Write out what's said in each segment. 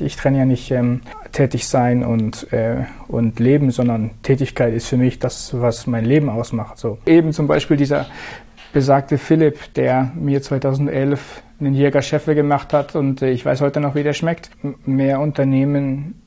Ich trenne ja nicht ähm, tätig sein und, äh, und leben, sondern Tätigkeit ist für mich das, was mein Leben ausmacht. So. Eben zum Beispiel dieser besagte Philipp, der mir 2011 einen Jäger Scheffel gemacht hat und äh, ich weiß heute noch, wie der schmeckt. Mehr Unternehmen,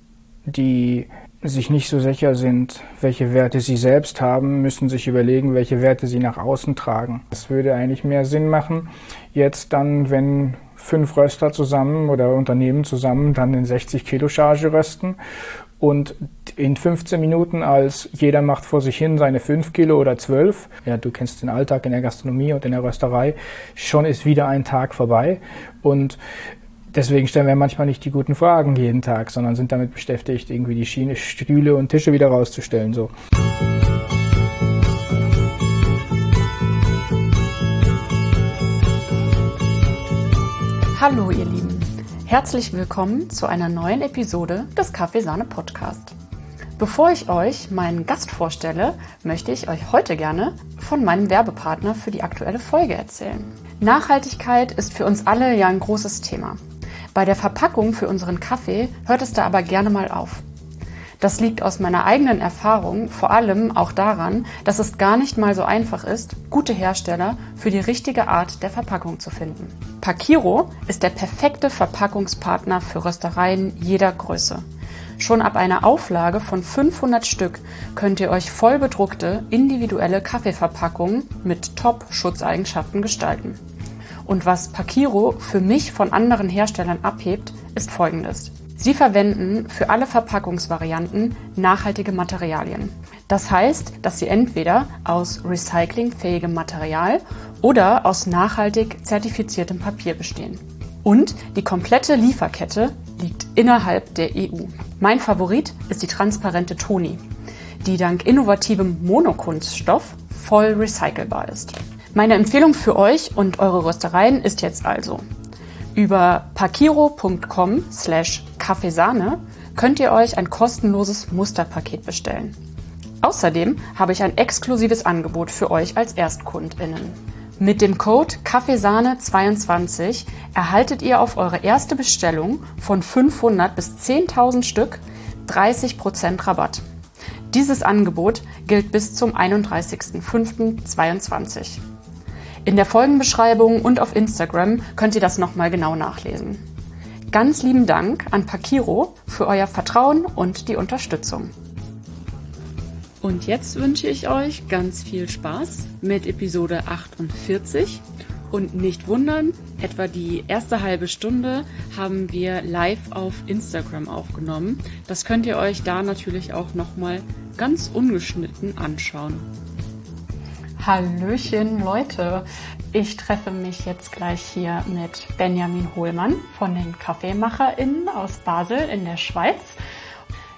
die sich nicht so sicher sind, welche Werte sie selbst haben, müssen sich überlegen, welche Werte sie nach außen tragen. Es würde eigentlich mehr Sinn machen, jetzt dann, wenn fünf Röster zusammen oder Unternehmen zusammen dann in 60 Kilo Charge rösten und in 15 Minuten, als jeder macht vor sich hin seine 5 Kilo oder 12, ja, du kennst den Alltag in der Gastronomie und in der Rösterei, schon ist wieder ein Tag vorbei und deswegen stellen wir manchmal nicht die guten Fragen jeden Tag, sondern sind damit beschäftigt, irgendwie die Schiene, Stühle und Tische wieder rauszustellen, so. Hallo ihr Lieben, herzlich willkommen zu einer neuen Episode des Kaffeesahne Podcast. Bevor ich euch meinen Gast vorstelle, möchte ich euch heute gerne von meinem Werbepartner für die aktuelle Folge erzählen. Nachhaltigkeit ist für uns alle ja ein großes Thema. Bei der Verpackung für unseren Kaffee hört es da aber gerne mal auf. Das liegt aus meiner eigenen Erfahrung vor allem auch daran, dass es gar nicht mal so einfach ist, gute Hersteller für die richtige Art der Verpackung zu finden. Pakiro ist der perfekte Verpackungspartner für Röstereien jeder Größe. Schon ab einer Auflage von 500 Stück könnt ihr euch voll bedruckte, individuelle Kaffeeverpackungen mit Top-Schutzeigenschaften gestalten. Und was Pakiro für mich von anderen Herstellern abhebt, ist folgendes. Sie verwenden für alle Verpackungsvarianten nachhaltige Materialien. Das heißt, dass sie entweder aus recyclingfähigem Material oder aus nachhaltig zertifiziertem Papier bestehen. Und die komplette Lieferkette liegt innerhalb der EU. Mein Favorit ist die transparente Toni, die dank innovativem Monokunststoff voll recycelbar ist. Meine Empfehlung für euch und eure Röstereien ist jetzt also, über pakiro.com slash Kaffeesahne könnt ihr euch ein kostenloses Musterpaket bestellen. Außerdem habe ich ein exklusives Angebot für euch als ErstkundInnen. Mit dem Code Kaffeesahne22 erhaltet ihr auf eure erste Bestellung von 500 bis 10.000 Stück 30% Rabatt. Dieses Angebot gilt bis zum 31.05.22. In der Folgenbeschreibung und auf Instagram könnt ihr das nochmal genau nachlesen. Ganz lieben Dank an Pakiro für euer Vertrauen und die Unterstützung. Und jetzt wünsche ich euch ganz viel Spaß mit Episode 48. Und nicht wundern, etwa die erste halbe Stunde haben wir live auf Instagram aufgenommen. Das könnt ihr euch da natürlich auch nochmal ganz ungeschnitten anschauen. Hallöchen Leute, ich treffe mich jetzt gleich hier mit Benjamin Hohlmann von den KaffeemacherInnen aus Basel in der Schweiz.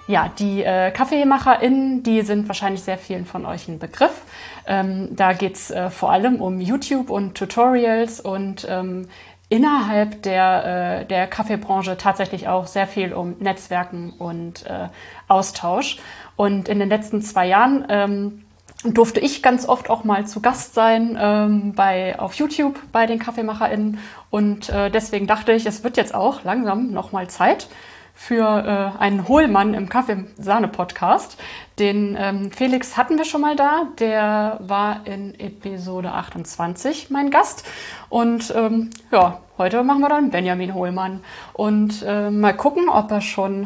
Ja, die äh, KaffeemacherInnen, die sind wahrscheinlich sehr vielen von euch ein Begriff. Ähm, da geht's äh, vor allem um YouTube und Tutorials und ähm, innerhalb der, äh, der Kaffeebranche tatsächlich auch sehr viel um Netzwerken und äh, Austausch. Und in den letzten zwei Jahren ähm, durfte ich ganz oft auch mal zu Gast sein ähm, bei, auf YouTube bei den KaffeemacherInnen. Und äh, deswegen dachte ich, es wird jetzt auch langsam nochmal Zeit für äh, einen Hohlmann im Kaffeesahne-Podcast. Den ähm, Felix hatten wir schon mal da. Der war in Episode 28 mein Gast. Und ähm, ja, heute machen wir dann Benjamin Hohlmann. Und äh, mal gucken, ob er schon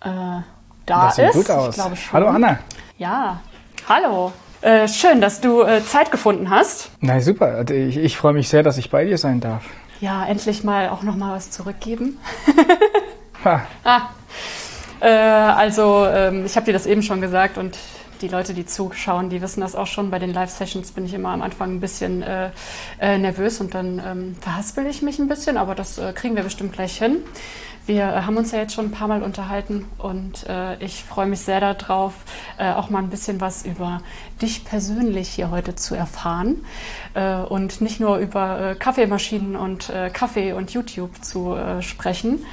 äh, da das sieht ist. Gut aus. Ich glaube schon. Hallo Anna. Ja, hallo. Äh, schön, dass du äh, Zeit gefunden hast. Na super, also ich, ich freue mich sehr, dass ich bei dir sein darf. Ja, endlich mal auch noch mal was zurückgeben. ha. ah. äh, also ähm, ich habe dir das eben schon gesagt und die Leute, die zuschauen, die wissen das auch schon. Bei den Live-Sessions bin ich immer am Anfang ein bisschen äh, äh, nervös und dann ähm, verhaspel ich mich ein bisschen, aber das äh, kriegen wir bestimmt gleich hin. Wir äh, haben uns ja jetzt schon ein paar Mal unterhalten und äh, ich freue mich sehr darauf, äh, auch mal ein bisschen was über dich persönlich hier heute zu erfahren äh, und nicht nur über äh, Kaffeemaschinen und äh, Kaffee und YouTube zu sprechen.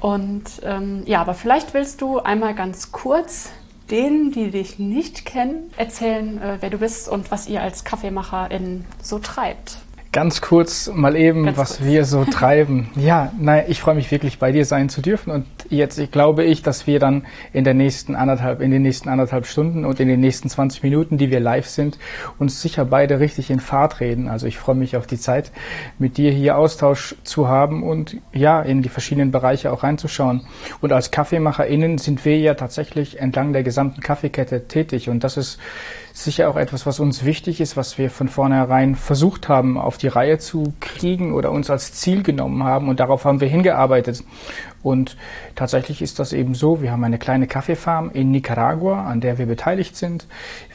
Und ähm, ja, aber vielleicht willst du einmal ganz kurz denen, die dich nicht kennen, erzählen, wer du bist und was ihr als Kaffeemacherin so treibt. Ganz kurz mal eben, Ganz was kurz. wir so treiben. Ja, nein, ich freue mich wirklich bei dir sein zu dürfen und jetzt ich glaube ich, dass wir dann in der nächsten anderthalb, in den nächsten anderthalb Stunden und in den nächsten 20 Minuten, die wir live sind, uns sicher beide richtig in Fahrt reden. Also ich freue mich auf die Zeit, mit dir hier Austausch zu haben und ja, in die verschiedenen Bereiche auch reinzuschauen. Und als KaffeemacherInnen sind wir ja tatsächlich entlang der gesamten Kaffeekette tätig und das ist sicher auch etwas, was uns wichtig ist, was wir von vornherein versucht haben, auf die Reihe zu kriegen oder uns als Ziel genommen haben. Und darauf haben wir hingearbeitet. Und tatsächlich ist das eben so. Wir haben eine kleine Kaffeefarm in Nicaragua, an der wir beteiligt sind.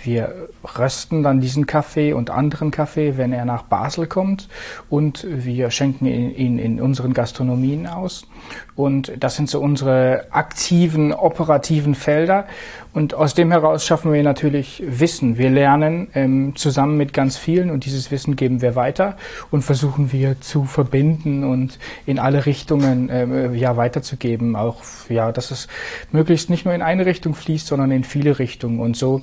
Wir rösten dann diesen Kaffee und anderen Kaffee, wenn er nach Basel kommt. Und wir schenken ihn in, unseren Gastronomien aus. Und das sind so unsere aktiven, operativen Felder. Und aus dem heraus schaffen wir natürlich Wissen. Wir lernen ähm, zusammen mit ganz vielen und dieses Wissen geben wir weiter und versuchen wir zu verbinden und in alle Richtungen äh, ja weiterzugeben. Auch ja, dass es möglichst nicht nur in eine Richtung fließt, sondern in viele Richtungen. Und so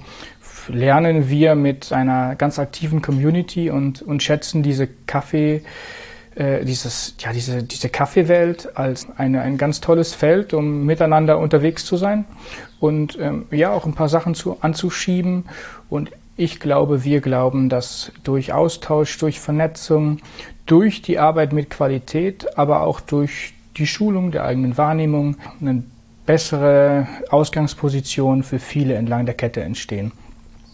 lernen wir mit einer ganz aktiven Community und, und schätzen diese Kaffee äh, dieses, ja, diese, diese Kaffeewelt als eine, ein ganz tolles Feld, um miteinander unterwegs zu sein und ähm, ja, auch ein paar Sachen zu, anzuschieben. Und ich glaube, wir glauben, dass durch Austausch, durch Vernetzung, durch die Arbeit mit Qualität, aber auch durch die Schulung der eigenen Wahrnehmung eine bessere Ausgangsposition für viele entlang der Kette entstehen.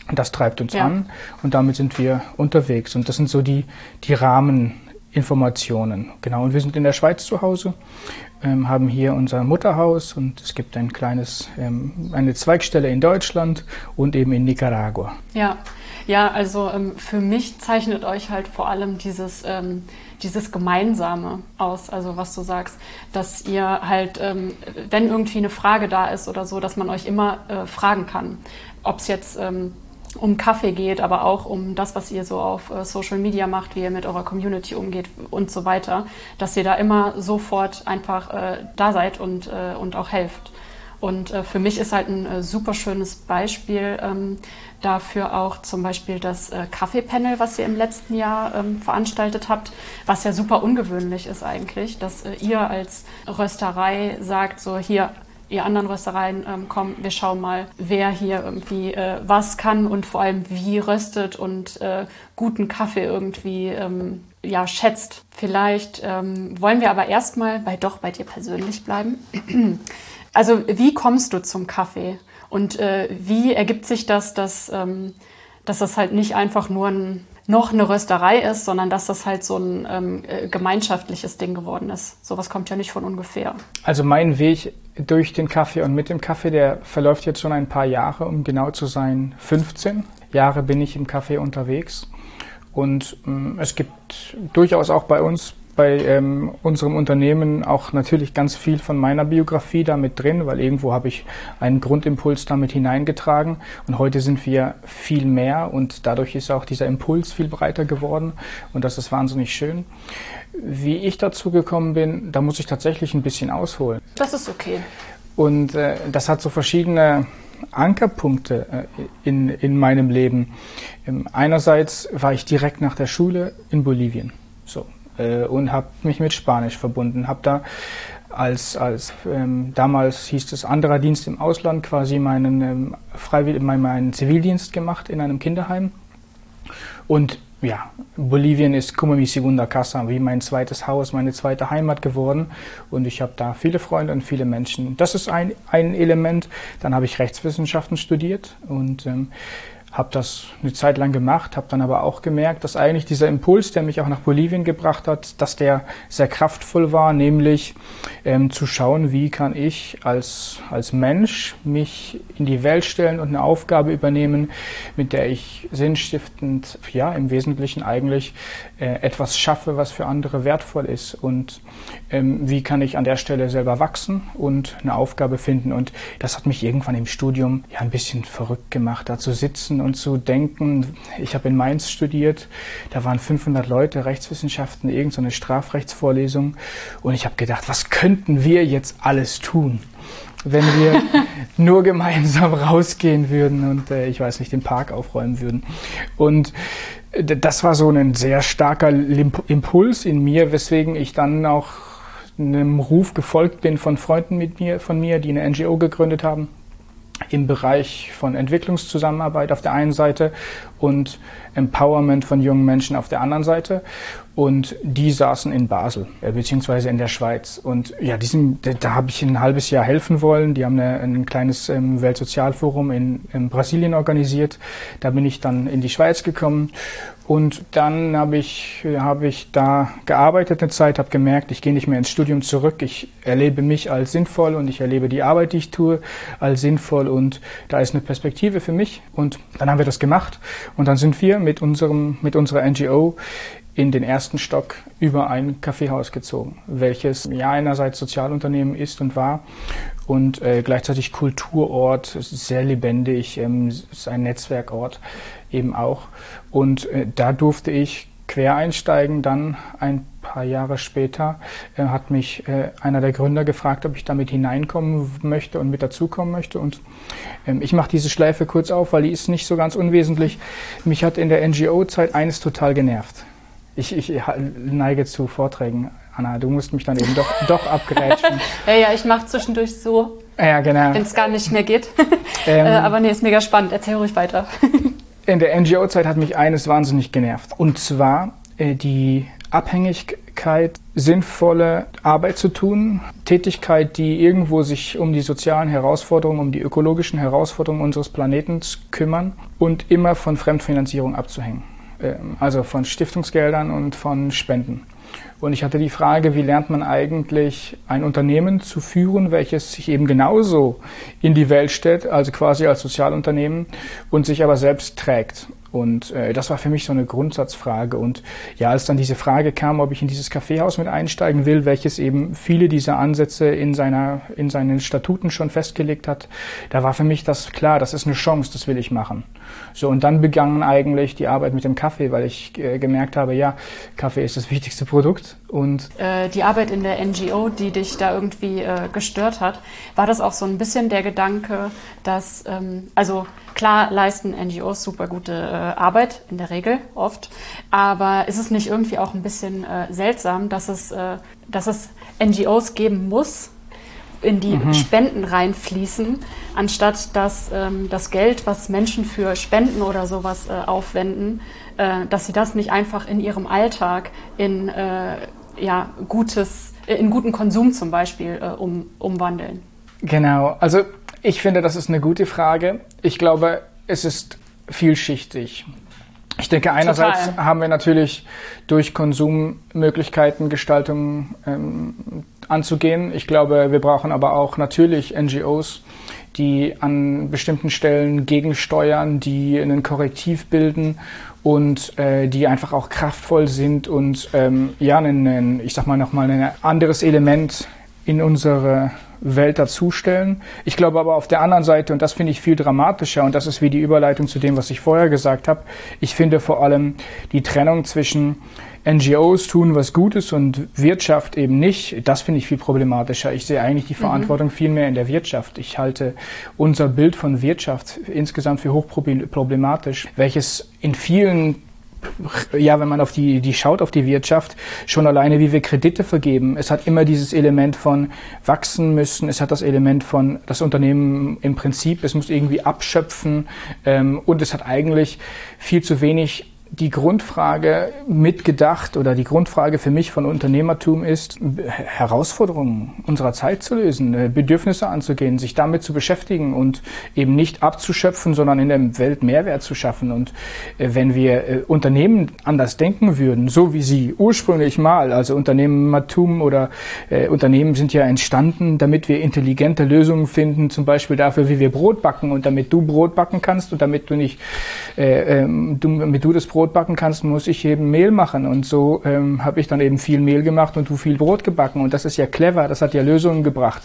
Und das treibt uns ja. an und damit sind wir unterwegs. Und das sind so die, die Rahmen, Informationen. Genau, und wir sind in der Schweiz zu Hause, ähm, haben hier unser Mutterhaus und es gibt ein kleines, ähm, eine Zweigstelle in Deutschland und eben in Nicaragua. Ja, ja, also ähm, für mich zeichnet euch halt vor allem dieses, ähm, dieses Gemeinsame aus, also was du sagst, dass ihr halt, ähm, wenn irgendwie eine Frage da ist oder so, dass man euch immer äh, fragen kann. Ob es jetzt ähm, um Kaffee geht, aber auch um das, was ihr so auf äh, Social Media macht, wie ihr mit eurer Community umgeht und so weiter, dass ihr da immer sofort einfach äh, da seid und, äh, und auch helft. Und äh, für mich ist halt ein äh, super schönes Beispiel ähm, dafür auch zum Beispiel das äh, Kaffeepanel, was ihr im letzten Jahr ähm, veranstaltet habt, was ja super ungewöhnlich ist eigentlich, dass äh, ihr als Rösterei sagt, so hier, ihr anderen Röstereien ähm, kommt, wir schauen mal, wer hier irgendwie äh, was kann und vor allem wie röstet und äh, guten Kaffee irgendwie ähm, ja, schätzt. Vielleicht ähm, wollen wir aber erstmal bei doch bei dir persönlich bleiben. also wie kommst du zum Kaffee und äh, wie ergibt sich das, dass, ähm, dass das halt nicht einfach nur ein noch eine Rösterei ist, sondern dass das halt so ein ähm, äh, gemeinschaftliches Ding geworden ist. Sowas kommt ja nicht von ungefähr. Also mein Weg durch den Kaffee und mit dem Kaffee, der verläuft jetzt schon ein paar Jahre, um genau zu sein, 15 Jahre bin ich im Kaffee unterwegs. Und ähm, es gibt durchaus auch bei uns bei ähm, unserem Unternehmen auch natürlich ganz viel von meiner Biografie damit drin, weil irgendwo habe ich einen Grundimpuls damit hineingetragen und heute sind wir viel mehr und dadurch ist auch dieser Impuls viel breiter geworden und das ist wahnsinnig schön. Wie ich dazu gekommen bin, da muss ich tatsächlich ein bisschen ausholen. Das ist okay. Und äh, das hat so verschiedene Ankerpunkte äh, in, in meinem Leben. Ähm, einerseits war ich direkt nach der Schule in Bolivien. Äh, und habe mich mit Spanisch verbunden. Habe da als, als ähm, damals hieß es anderer Dienst im Ausland quasi meinen, ähm, Freiwill meinen, meinen Zivildienst gemacht in einem Kinderheim. Und ja, Bolivien ist como mi segunda casa, wie mein zweites Haus, meine zweite Heimat geworden. Und ich habe da viele Freunde und viele Menschen. Das ist ein, ein Element. Dann habe ich Rechtswissenschaften studiert und ähm, habe das eine Zeit lang gemacht, habe dann aber auch gemerkt, dass eigentlich dieser Impuls, der mich auch nach Bolivien gebracht hat, dass der sehr kraftvoll war, nämlich ähm, zu schauen, wie kann ich als, als Mensch mich in die Welt stellen und eine Aufgabe übernehmen, mit der ich sinnstiftend, ja, im Wesentlichen eigentlich äh, etwas schaffe, was für andere wertvoll ist. Und ähm, wie kann ich an der Stelle selber wachsen und eine Aufgabe finden? Und das hat mich irgendwann im Studium ja ein bisschen verrückt gemacht, da zu sitzen und zu denken, ich habe in Mainz studiert, da waren 500 Leute, Rechtswissenschaften, irgendeine so Strafrechtsvorlesung und ich habe gedacht, was könnten wir jetzt alles tun? wenn wir nur gemeinsam rausgehen würden und äh, ich weiß nicht, den Park aufräumen würden. Und äh, das war so ein sehr starker Impuls in mir, weswegen ich dann auch einem Ruf gefolgt bin von Freunden mit mir, von mir, die eine NGO gegründet haben im Bereich von Entwicklungszusammenarbeit auf der einen Seite und Empowerment von jungen Menschen auf der anderen Seite. Und die saßen in Basel, äh, beziehungsweise in der Schweiz. Und ja, diesem, da, da habe ich ein halbes Jahr helfen wollen. Die haben eine, ein kleines ähm, Weltsozialforum in, in Brasilien organisiert. Da bin ich dann in die Schweiz gekommen. Und dann habe ich, hab ich da gearbeitet eine Zeit, habe gemerkt, ich gehe nicht mehr ins Studium zurück. Ich erlebe mich als sinnvoll und ich erlebe die Arbeit, die ich tue, als sinnvoll. Und da ist eine Perspektive für mich. Und dann haben wir das gemacht. Und dann sind wir mit, unserem, mit unserer NGO in den ersten Stock über ein Kaffeehaus gezogen, welches ja einerseits Sozialunternehmen ist und war und äh, gleichzeitig Kulturort, sehr lebendig, ähm, ist ein Netzwerkort eben auch. Und äh, da durfte ich quer einsteigen. Dann ein paar Jahre später äh, hat mich äh, einer der Gründer gefragt, ob ich damit hineinkommen möchte und mit dazukommen möchte. Und ähm, ich mache diese Schleife kurz auf, weil die ist nicht so ganz unwesentlich. Mich hat in der NGO-Zeit eines total genervt. Ich, ich neige zu Vorträgen. Anna, du musst mich dann eben doch, doch abgrätschen. ja, ja, ich mache zwischendurch so. Ja, genau. Wenn es gar nicht mehr geht. Ähm, äh, aber nee, ist mega spannend. Erzähl ruhig weiter. In der NGO-Zeit hat mich eines wahnsinnig genervt. Und zwar äh, die Abhängigkeit, sinnvolle Arbeit zu tun, Tätigkeit, die irgendwo sich um die sozialen Herausforderungen, um die ökologischen Herausforderungen unseres Planeten kümmern und immer von Fremdfinanzierung abzuhängen. Ähm, also von Stiftungsgeldern und von Spenden. Und ich hatte die Frage, wie lernt man eigentlich ein Unternehmen zu führen, welches sich eben genauso in die Welt stellt, also quasi als Sozialunternehmen und sich aber selbst trägt. Und äh, das war für mich so eine Grundsatzfrage. Und ja, als dann diese Frage kam, ob ich in dieses Kaffeehaus mit einsteigen will, welches eben viele dieser Ansätze in, seiner, in seinen Statuten schon festgelegt hat, da war für mich das klar, das ist eine Chance, das will ich machen. So, und dann begann eigentlich die Arbeit mit dem Kaffee, weil ich äh, gemerkt habe, ja, Kaffee ist das wichtigste Produkt. Und äh, die Arbeit in der NGO, die dich da irgendwie äh, gestört hat, war das auch so ein bisschen der Gedanke, dass, ähm, also klar leisten NGOs super gute äh, Arbeit, in der Regel oft, aber ist es nicht irgendwie auch ein bisschen äh, seltsam, dass es, äh, dass es NGOs geben muss, in die mhm. Spenden reinfließen, anstatt dass ähm, das Geld, was Menschen für Spenden oder sowas äh, aufwenden, äh, dass sie das nicht einfach in ihrem Alltag in äh, ja, gutes, äh, in guten Konsum zum Beispiel äh, um, umwandeln. Genau, also ich finde, das ist eine gute Frage. Ich glaube, es ist vielschichtig. Ich denke, einerseits Total. haben wir natürlich durch Konsummöglichkeiten Gestaltung ähm, anzugehen. Ich glaube, wir brauchen aber auch natürlich NGOs, die an bestimmten Stellen gegensteuern, die einen Korrektiv bilden und äh, die einfach auch kraftvoll sind und ähm, ja, ein, ein, ich sag mal nochmal ein anderes Element in unsere Welt dazustellen. Ich glaube aber auf der anderen Seite, und das finde ich viel dramatischer, und das ist wie die Überleitung zu dem, was ich vorher gesagt habe, ich finde vor allem die Trennung zwischen NGOs tun was Gutes und Wirtschaft eben nicht, das finde ich viel problematischer. Ich sehe eigentlich die mhm. Verantwortung mhm. viel mehr in der Wirtschaft. Ich halte unser Bild von Wirtschaft insgesamt für hochproblematisch, welches in vielen ja, wenn man auf die, die schaut auf die Wirtschaft, schon alleine, wie wir Kredite vergeben. Es hat immer dieses Element von wachsen müssen. Es hat das Element von das Unternehmen im Prinzip, es muss irgendwie abschöpfen. Ähm, und es hat eigentlich viel zu wenig die Grundfrage mitgedacht oder die Grundfrage für mich von Unternehmertum ist, Herausforderungen unserer Zeit zu lösen, äh, Bedürfnisse anzugehen, sich damit zu beschäftigen und eben nicht abzuschöpfen, sondern in der Welt Mehrwert zu schaffen. Und äh, wenn wir äh, Unternehmen anders denken würden, so wie sie ursprünglich mal, also Unternehmertum oder Unternehmen sind ja entstanden, damit wir intelligente Lösungen finden, zum Beispiel dafür, wie wir Brot backen und damit du Brot backen kannst und damit du nicht, äh, äh, du, damit du das Brot Brot backen kannst, muss ich eben Mehl machen. Und so ähm, habe ich dann eben viel Mehl gemacht und du viel Brot gebacken. Und das ist ja clever, das hat ja Lösungen gebracht.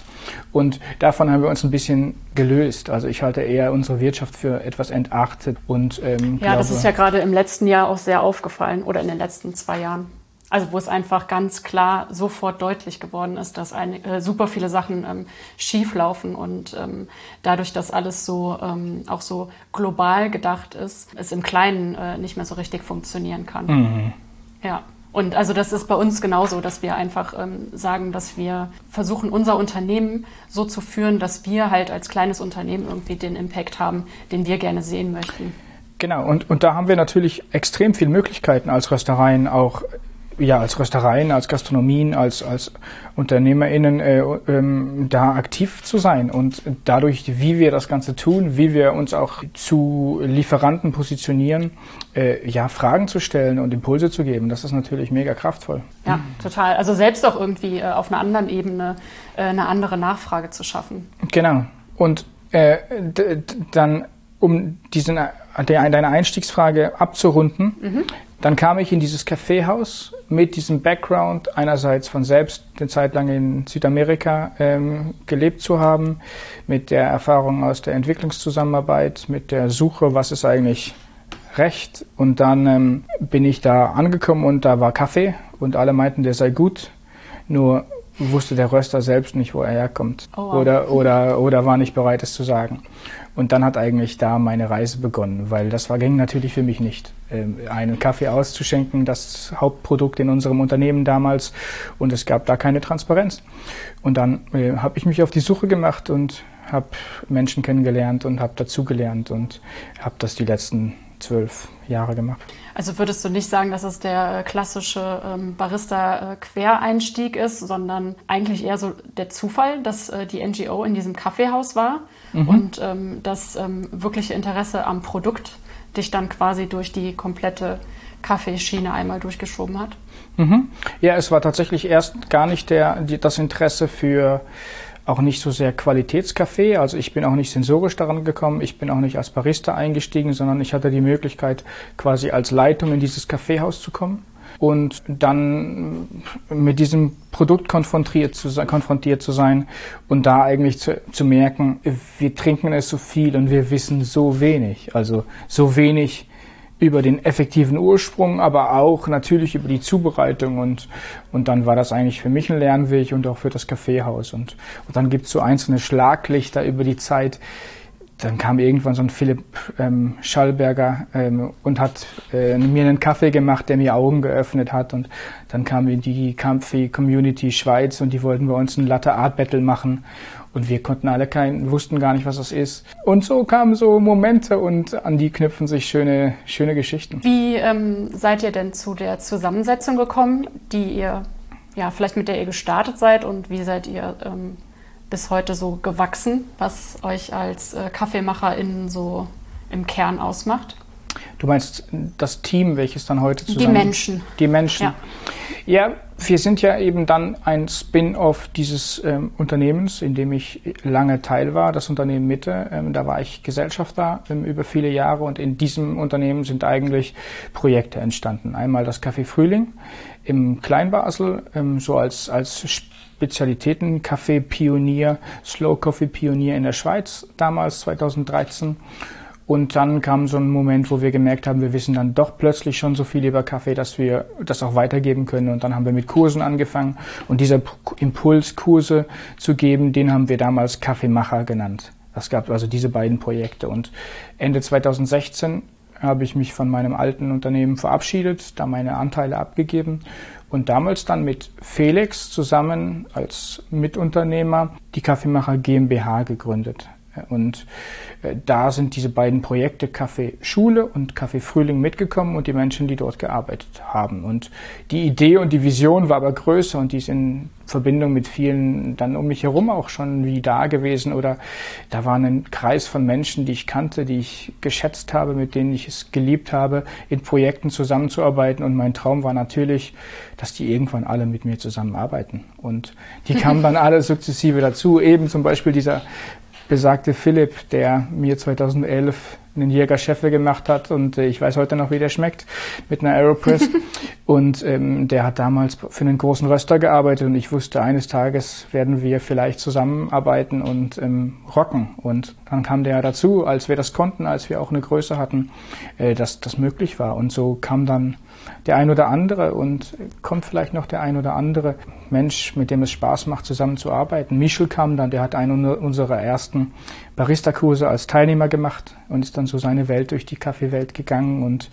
Und davon haben wir uns ein bisschen gelöst. Also ich halte eher unsere Wirtschaft für etwas entartet. Und, ähm, ja, glaube, das ist ja gerade im letzten Jahr auch sehr aufgefallen oder in den letzten zwei Jahren. Also wo es einfach ganz klar sofort deutlich geworden ist, dass eine, äh, super viele Sachen ähm, schief laufen und ähm, dadurch, dass alles so ähm, auch so global gedacht ist, es im Kleinen äh, nicht mehr so richtig funktionieren kann. Mhm. Ja. Und also das ist bei uns genauso, dass wir einfach ähm, sagen, dass wir versuchen, unser Unternehmen so zu führen, dass wir halt als kleines Unternehmen irgendwie den Impact haben, den wir gerne sehen möchten. Genau, und, und da haben wir natürlich extrem viele Möglichkeiten als Röstereien auch ja, als Röstereien, als Gastronomien, als, als UnternehmerInnen äh, ähm, da aktiv zu sein und dadurch, wie wir das Ganze tun, wie wir uns auch zu Lieferanten positionieren, äh, ja, Fragen zu stellen und Impulse zu geben, das ist natürlich mega kraftvoll. Ja, total. Also selbst auch irgendwie äh, auf einer anderen Ebene äh, eine andere Nachfrage zu schaffen. Genau. Und äh, dann, um diesen, deine Einstiegsfrage abzurunden, mhm dann kam ich in dieses Kaffeehaus mit diesem Background, einerseits von selbst eine Zeit lang in Südamerika ähm, gelebt zu haben, mit der Erfahrung aus der Entwicklungszusammenarbeit, mit der Suche, was ist eigentlich recht. Und dann ähm, bin ich da angekommen und da war Kaffee und alle meinten, der sei gut. Nur wusste der Röster selbst nicht, wo er herkommt. Oh wow. oder, oder, oder war nicht bereit, es zu sagen. Und dann hat eigentlich da meine Reise begonnen, weil das war, ging natürlich für mich nicht, ähm, einen Kaffee auszuschenken, das Hauptprodukt in unserem Unternehmen damals. Und es gab da keine Transparenz. Und dann äh, habe ich mich auf die Suche gemacht und habe Menschen kennengelernt und habe dazugelernt und habe das die letzten zwölf Jahre gemacht. Also würdest du nicht sagen, dass es der klassische ähm, Barista-Quereinstieg ist, sondern eigentlich eher so der Zufall, dass äh, die NGO in diesem Kaffeehaus war mhm. und ähm, das ähm, wirkliche Interesse am Produkt dich dann quasi durch die komplette Kaffeeschiene einmal durchgeschoben hat? Mhm. Ja, es war tatsächlich erst gar nicht der, die, das Interesse für auch nicht so sehr Qualitätskaffee. Also ich bin auch nicht sensorisch daran gekommen. Ich bin auch nicht als Barista eingestiegen, sondern ich hatte die Möglichkeit, quasi als Leitung in dieses Kaffeehaus zu kommen und dann mit diesem Produkt konfrontiert zu, konfrontiert zu sein und da eigentlich zu, zu merken, wir trinken es so viel und wir wissen so wenig. Also so wenig über den effektiven Ursprung, aber auch natürlich über die Zubereitung und, und dann war das eigentlich für mich ein Lernweg und auch für das Kaffeehaus und, und dann gibt's so einzelne Schlaglichter über die Zeit. Dann kam irgendwann so ein Philipp ähm, Schallberger ähm, und hat äh, mir einen Kaffee gemacht, der mir Augen geöffnet hat und dann kam die Kaffee Community Schweiz und die wollten bei uns ein Latte Art Battle machen und wir konnten alle keinen, wussten gar nicht, was das ist. Und so kamen so Momente und an die knüpfen sich schöne, schöne Geschichten. Wie ähm, seid ihr denn zu der Zusammensetzung gekommen, die ihr, ja, vielleicht mit der ihr gestartet seid und wie seid ihr ähm, bis heute so gewachsen, was euch als äh, KaffeemacherInnen so im Kern ausmacht? Du meinst das Team, welches dann heute zusammen... Die Menschen. Die Menschen. Ja. Ja, wir sind ja eben dann ein Spin-off dieses ähm, Unternehmens, in dem ich lange Teil war, das Unternehmen Mitte. Ähm, da war ich Gesellschafter ähm, über viele Jahre und in diesem Unternehmen sind eigentlich Projekte entstanden. Einmal das Café Frühling im Kleinbasel, ähm, so als, als Spezialitäten Kaffee Pionier, Slow Coffee Pionier in der Schweiz damals 2013 und dann kam so ein Moment, wo wir gemerkt haben, wir wissen dann doch plötzlich schon so viel über Kaffee, dass wir das auch weitergeben können. Und dann haben wir mit Kursen angefangen. Und dieser Impuls, Kurse zu geben, den haben wir damals Kaffeemacher genannt. Das gab also diese beiden Projekte. Und Ende 2016 habe ich mich von meinem alten Unternehmen verabschiedet, da meine Anteile abgegeben und damals dann mit Felix zusammen als Mitunternehmer die Kaffeemacher GmbH gegründet. Und äh, da sind diese beiden Projekte Kaffee Schule und Kaffee Frühling mitgekommen und die Menschen, die dort gearbeitet haben. Und die Idee und die Vision war aber größer und die ist in Verbindung mit vielen dann um mich herum auch schon wie da gewesen. Oder da war ein Kreis von Menschen, die ich kannte, die ich geschätzt habe, mit denen ich es geliebt habe, in Projekten zusammenzuarbeiten. Und mein Traum war natürlich, dass die irgendwann alle mit mir zusammenarbeiten. Und die kamen dann alle sukzessive dazu, eben zum Beispiel dieser besagte Philipp, der mir 2011 einen Jäger Scheffel gemacht hat und äh, ich weiß heute noch, wie der schmeckt mit einer Aeropress. und ähm, der hat damals für einen großen Röster gearbeitet und ich wusste, eines Tages werden wir vielleicht zusammenarbeiten und ähm, rocken. Und dann kam der dazu, als wir das konnten, als wir auch eine Größe hatten, äh, dass das möglich war. Und so kam dann der ein oder andere und kommt vielleicht noch der ein oder andere Mensch, mit dem es Spaß macht, zusammenzuarbeiten. Michel kam dann, der hat einen unserer ersten Barista-Kurse als Teilnehmer gemacht und ist dann so seine Welt durch die Kaffeewelt gegangen und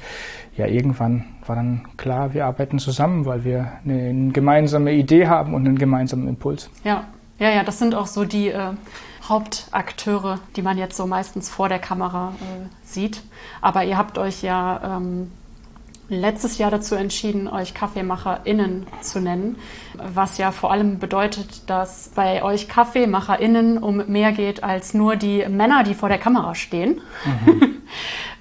ja, irgendwann war dann klar, wir arbeiten zusammen, weil wir eine gemeinsame Idee haben und einen gemeinsamen Impuls. Ja, ja, ja, das sind auch so die äh, Hauptakteure, die man jetzt so meistens vor der Kamera äh, sieht. Aber ihr habt euch ja ähm, letztes Jahr dazu entschieden, euch KaffeemacherInnen zu nennen, was ja vor allem bedeutet, dass bei euch KaffeemacherInnen um mehr geht als nur die Männer, die vor der Kamera stehen, mhm.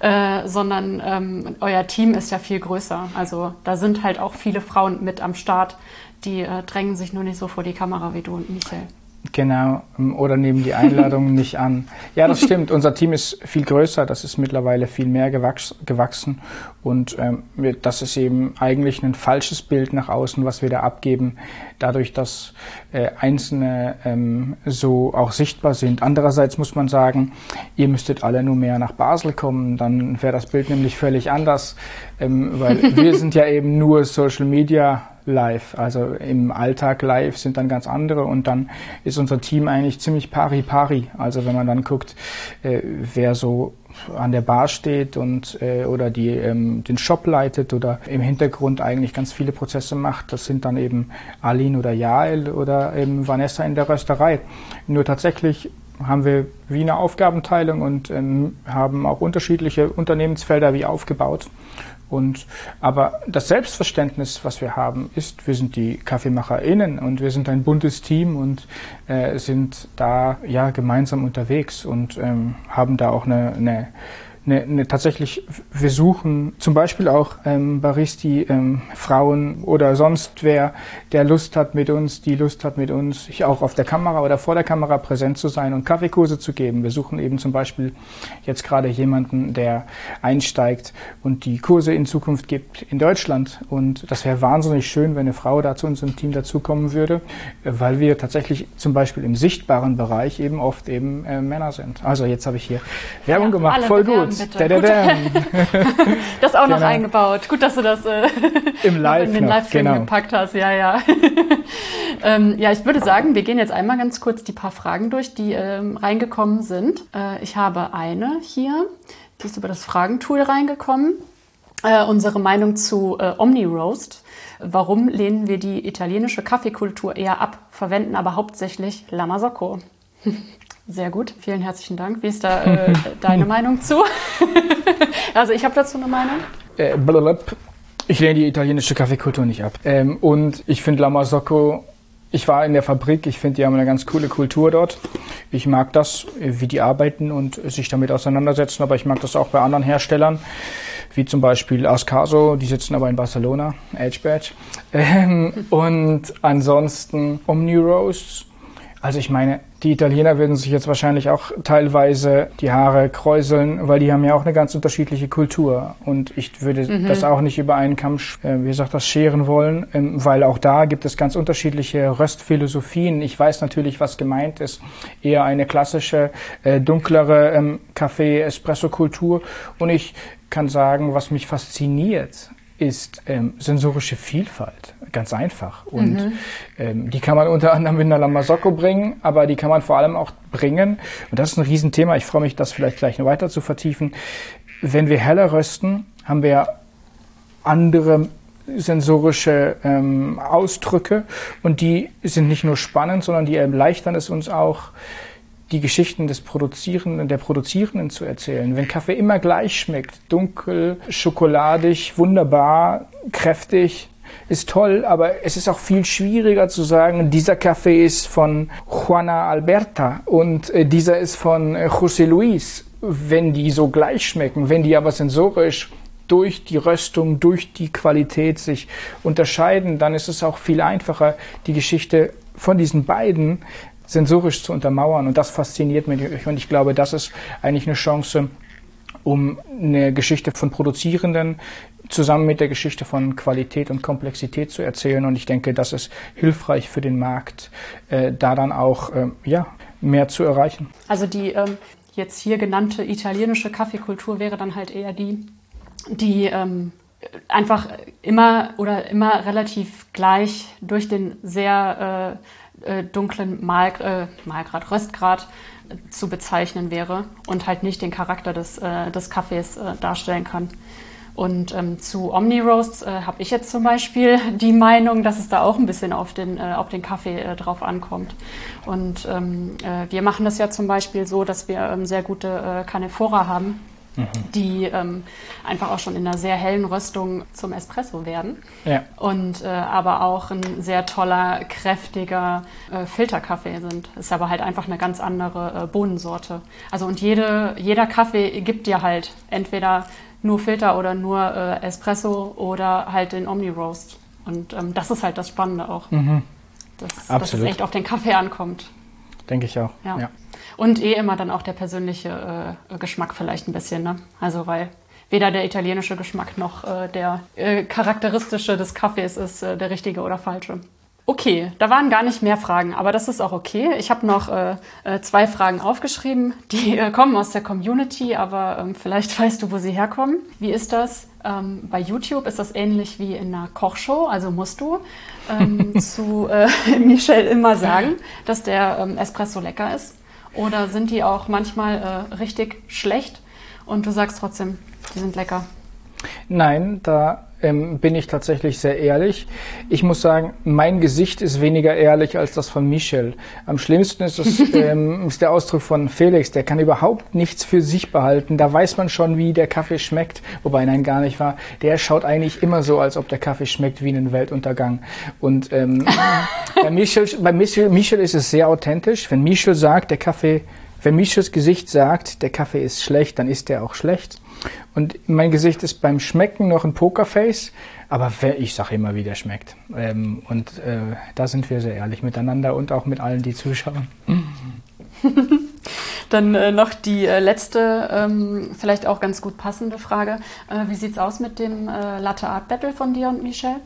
äh, sondern ähm, euer Team ist ja viel größer. Also da sind halt auch viele Frauen mit am Start, die äh, drängen sich nur nicht so vor die Kamera wie du und Michael. Genau, ähm, oder nehmen die Einladungen nicht an. Ja, das stimmt. Unser Team ist viel größer, das ist mittlerweile viel mehr gewachsen und ähm, das ist eben eigentlich ein falsches Bild nach außen, was wir da abgeben, dadurch, dass äh, Einzelne ähm, so auch sichtbar sind. Andererseits muss man sagen, ihr müsstet alle nur mehr nach Basel kommen, dann wäre das Bild nämlich völlig anders, ähm, weil wir sind ja eben nur Social Media live. Also im Alltag live sind dann ganz andere und dann ist unser Team eigentlich ziemlich pari pari. Also wenn man dann guckt, äh, wer so an der Bar steht und äh, oder die ähm, den Shop leitet oder im Hintergrund eigentlich ganz viele Prozesse macht, das sind dann eben Aline oder Jael oder eben Vanessa in der Rösterei. Nur tatsächlich haben wir wie eine Aufgabenteilung und ähm, haben auch unterschiedliche Unternehmensfelder wie aufgebaut. Und, aber das Selbstverständnis, was wir haben, ist, wir sind die KaffeemacherInnen und wir sind ein buntes Team und äh, sind da ja gemeinsam unterwegs und ähm, haben da auch eine, eine eine, eine tatsächlich, wir suchen zum Beispiel auch ähm, Baristi, ähm, Frauen oder sonst wer, der Lust hat mit uns, die Lust hat mit uns, auch auf der Kamera oder vor der Kamera präsent zu sein und Kaffeekurse zu geben. Wir suchen eben zum Beispiel jetzt gerade jemanden, der einsteigt und die Kurse in Zukunft gibt in Deutschland. Und das wäre wahnsinnig schön, wenn eine Frau da zu unserem Team dazukommen würde, weil wir tatsächlich zum Beispiel im sichtbaren Bereich eben oft eben äh, Männer sind. Also jetzt habe ich hier Werbung ja, gemacht, voll gut bitte. Da, da, da. das auch noch genau. eingebaut. Gut, dass du das äh, Im Live in den Livestream genau. gepackt hast. Ja, ja. ähm, ja, ich würde sagen, wir gehen jetzt einmal ganz kurz die paar Fragen durch, die ähm, reingekommen sind. Äh, ich habe eine hier, die ist über das Fragentool reingekommen. Äh, unsere Meinung zu äh, Omni Roast. Warum lehnen wir die italienische Kaffeekultur eher ab, verwenden aber hauptsächlich Lamasocco? Sehr gut, vielen herzlichen Dank. Wie ist da äh, deine Meinung zu? also ich habe dazu eine Meinung. Äh, ich lehne die italienische Kaffeekultur nicht ab. Ähm, und ich finde La Marzocco, ich war in der Fabrik, ich finde, die haben eine ganz coole Kultur dort. Ich mag das, wie die arbeiten und sich damit auseinandersetzen, aber ich mag das auch bei anderen Herstellern, wie zum Beispiel Ascaso, die sitzen aber in Barcelona, Edge Badge. Ähm, und ansonsten Omni Roasts also ich meine, die Italiener würden sich jetzt wahrscheinlich auch teilweise die Haare kräuseln, weil die haben ja auch eine ganz unterschiedliche Kultur. Und ich würde mhm. das auch nicht über einen Kamm, äh, wie sagt das, scheren wollen, ähm, weil auch da gibt es ganz unterschiedliche Röstphilosophien. Ich weiß natürlich, was gemeint ist. Eher eine klassische, äh, dunklere ähm, Kaffee-Espresso-Kultur. Und ich kann sagen, was mich fasziniert, ist ähm, sensorische Vielfalt ganz einfach. Und mhm. ähm, die kann man unter anderem in der Lamasocco bringen, aber die kann man vor allem auch bringen. Und das ist ein Riesenthema. Ich freue mich, das vielleicht gleich noch weiter zu vertiefen. Wenn wir heller rösten, haben wir andere sensorische ähm, Ausdrücke und die sind nicht nur spannend, sondern die erleichtern es uns auch, die Geschichten des Produzierenden, der Produzierenden zu erzählen. Wenn Kaffee immer gleich schmeckt, dunkel, schokoladig, wunderbar, kräftig, ist toll, aber es ist auch viel schwieriger zu sagen, dieser Kaffee ist von Juana Alberta und äh, dieser ist von äh, José Luis, wenn die so gleich schmecken, wenn die aber sensorisch durch die Röstung, durch die Qualität sich unterscheiden, dann ist es auch viel einfacher, die Geschichte von diesen beiden sensorisch zu untermauern. Und das fasziniert mich. Und ich glaube, das ist eigentlich eine Chance, um eine Geschichte von Produzierenden zusammen mit der Geschichte von Qualität und Komplexität zu erzählen. Und ich denke, das ist hilfreich für den Markt, äh, da dann auch äh, ja, mehr zu erreichen. Also die ähm, jetzt hier genannte italienische Kaffeekultur wäre dann halt eher die, die ähm, einfach immer oder immer relativ gleich durch den sehr äh, äh dunklen Mal, äh, Malgrad, Röstgrad zu bezeichnen wäre und halt nicht den Charakter des, äh, des Kaffees äh, darstellen kann. Und ähm, zu Omni Roasts äh, habe ich jetzt zum Beispiel die Meinung, dass es da auch ein bisschen auf den, äh, auf den Kaffee äh, drauf ankommt. Und ähm, äh, wir machen das ja zum Beispiel so, dass wir ähm, sehr gute äh, Canephora haben, mhm. die ähm, einfach auch schon in einer sehr hellen Röstung zum Espresso werden. Ja. Und äh, aber auch ein sehr toller, kräftiger äh, Filterkaffee sind. Ist aber halt einfach eine ganz andere äh, Bohnensorte. Also und jede, jeder Kaffee gibt dir halt entweder nur Filter oder nur äh, Espresso oder halt den Omni Roast. Und ähm, das ist halt das Spannende auch. Mhm. Dass, dass, es echt auf den Kaffee ankommt. Denke ich auch. Ja. ja. Und eh immer dann auch der persönliche äh, Geschmack vielleicht ein bisschen. Ne? Also weil weder der italienische Geschmack noch äh, der äh, charakteristische des Kaffees ist äh, der richtige oder falsche. Okay, da waren gar nicht mehr Fragen, aber das ist auch okay. Ich habe noch äh, äh, zwei Fragen aufgeschrieben, die äh, kommen aus der Community, aber ähm, vielleicht weißt du, wo sie herkommen. Wie ist das? Ähm, bei YouTube ist das ähnlich wie in einer Kochshow, also musst du ähm, zu äh, Michel immer sagen, dass der ähm, Espresso lecker ist. Oder sind die auch manchmal äh, richtig schlecht und du sagst trotzdem, die sind lecker? Nein, da ähm, bin ich tatsächlich sehr ehrlich. Ich muss sagen, mein Gesicht ist weniger ehrlich als das von Michel. Am schlimmsten ist, das, ähm, ist der Ausdruck von Felix. Der kann überhaupt nichts für sich behalten. Da weiß man schon, wie der Kaffee schmeckt. Wobei, nein, gar nicht wahr. Der schaut eigentlich immer so, als ob der Kaffee schmeckt wie ein Weltuntergang. Und ähm, bei, Michel, bei Michel, Michel ist es sehr authentisch. Wenn Michel sagt, der Kaffee wenn Michels Gesicht sagt, der Kaffee ist schlecht, dann ist der auch schlecht. Und mein Gesicht ist beim Schmecken noch ein Pokerface, aber ich sage immer, wie der schmeckt. Ähm, und äh, da sind wir sehr ehrlich miteinander und auch mit allen, die zuschauen. Dann äh, noch die äh, letzte, ähm, vielleicht auch ganz gut passende Frage. Wie sieht's aus mit dem Latte Art Battle von dir und Michelle?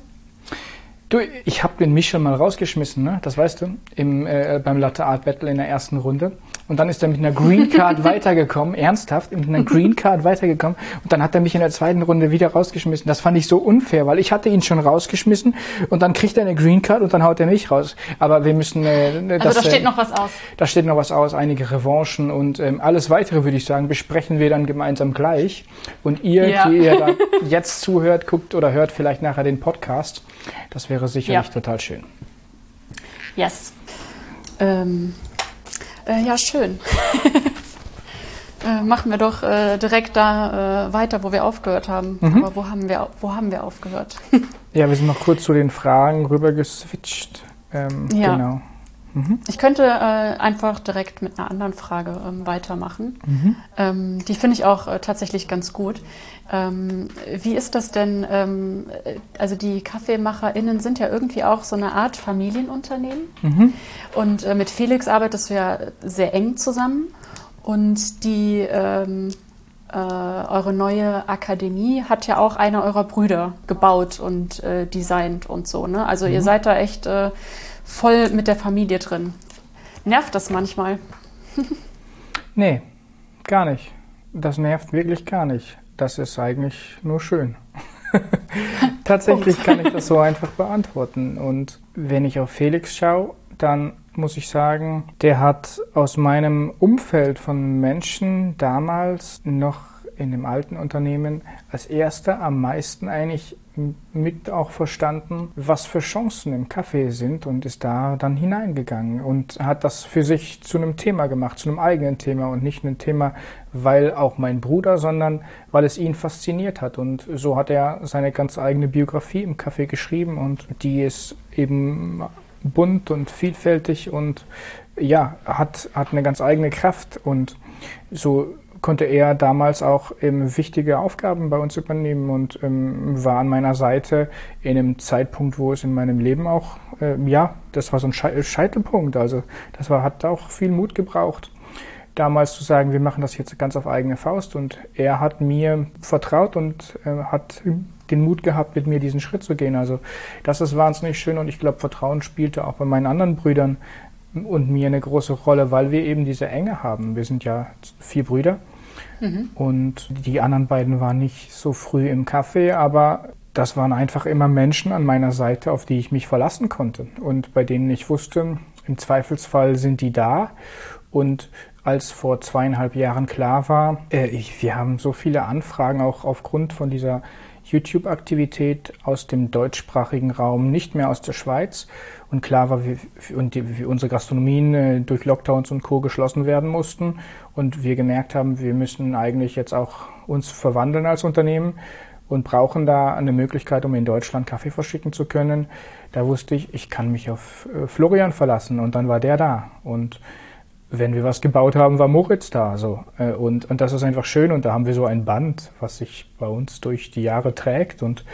Du, ich habe den Michel mal rausgeschmissen, ne? das weißt du, im, äh, beim Latte Art Battle in der ersten Runde. Und dann ist er mit einer Green Card weitergekommen, ernsthaft, mit einer Green Card weitergekommen. Und dann hat er mich in der zweiten Runde wieder rausgeschmissen. Das fand ich so unfair, weil ich hatte ihn schon rausgeschmissen und dann kriegt er eine Green Card und dann haut er mich raus. Aber wir müssen... Äh, das, also da steht äh, noch was aus. Da steht noch was aus, einige Revanchen und ähm, alles Weitere, würde ich sagen, besprechen wir dann gemeinsam gleich. Und ihr, ja. die ihr da jetzt zuhört, guckt oder hört vielleicht nachher den Podcast. Das wäre sicherlich ja. total schön. Yes. Ähm, äh, ja, schön. äh, machen wir doch äh, direkt da äh, weiter, wo wir aufgehört haben. Mhm. Aber wo haben wir, wo haben wir aufgehört? ja, wir sind noch kurz zu den Fragen rüber geswitcht. Ähm, ja. Genau. Mhm. Ich könnte äh, einfach direkt mit einer anderen Frage ähm, weitermachen. Mhm. Ähm, die finde ich auch äh, tatsächlich ganz gut. Ähm, wie ist das denn? Ähm, äh, also die KaffeemacherInnen sind ja irgendwie auch so eine Art Familienunternehmen. Mhm. Und äh, mit Felix arbeitest du ja sehr eng zusammen. Und die ähm, äh, eure neue Akademie hat ja auch einer eurer Brüder gebaut und äh, designt und so. Ne? Also ihr mhm. seid da echt äh, voll mit der Familie drin. Nervt das manchmal? nee, gar nicht. Das nervt wirklich gar nicht. Das ist eigentlich nur schön. Tatsächlich kann ich das so einfach beantworten. Und wenn ich auf Felix schaue, dann muss ich sagen, der hat aus meinem Umfeld von Menschen damals noch in dem alten Unternehmen als erster am meisten eigentlich mit auch verstanden, was für Chancen im Kaffee sind und ist da dann hineingegangen und hat das für sich zu einem Thema gemacht, zu einem eigenen Thema und nicht ein Thema, weil auch mein Bruder, sondern weil es ihn fasziniert hat. Und so hat er seine ganz eigene Biografie im Kaffee geschrieben und die ist eben bunt und vielfältig und ja, hat, hat eine ganz eigene Kraft und so konnte er damals auch ähm, wichtige Aufgaben bei uns übernehmen und ähm, war an meiner Seite in einem Zeitpunkt, wo es in meinem Leben auch, äh, ja, das war so ein Scheitelpunkt. Also das war, hat auch viel Mut gebraucht, damals zu sagen, wir machen das jetzt ganz auf eigene Faust. Und er hat mir vertraut und äh, hat den Mut gehabt, mit mir diesen Schritt zu gehen. Also das ist wahnsinnig schön und ich glaube, Vertrauen spielte auch bei meinen anderen Brüdern und mir eine große Rolle, weil wir eben diese Enge haben. Wir sind ja vier Brüder mhm. und die anderen beiden waren nicht so früh im Kaffee, aber das waren einfach immer Menschen an meiner Seite, auf die ich mich verlassen konnte und bei denen ich wusste, im Zweifelsfall sind die da und als vor zweieinhalb Jahren klar war, äh, ich, wir haben so viele Anfragen auch aufgrund von dieser YouTube-Aktivität aus dem deutschsprachigen Raum, nicht mehr aus der Schweiz. Und klar war, wie, unsere Gastronomien äh, durch Lockdowns und Co. geschlossen werden mussten. Und wir gemerkt haben, wir müssen eigentlich jetzt auch uns verwandeln als Unternehmen und brauchen da eine Möglichkeit, um in Deutschland Kaffee verschicken zu können. Da wusste ich, ich kann mich auf äh, Florian verlassen und dann war der da. Und wenn wir was gebaut haben, war Moritz da. So. Äh, und, und das ist einfach schön und da haben wir so ein Band, was sich bei uns durch die Jahre trägt und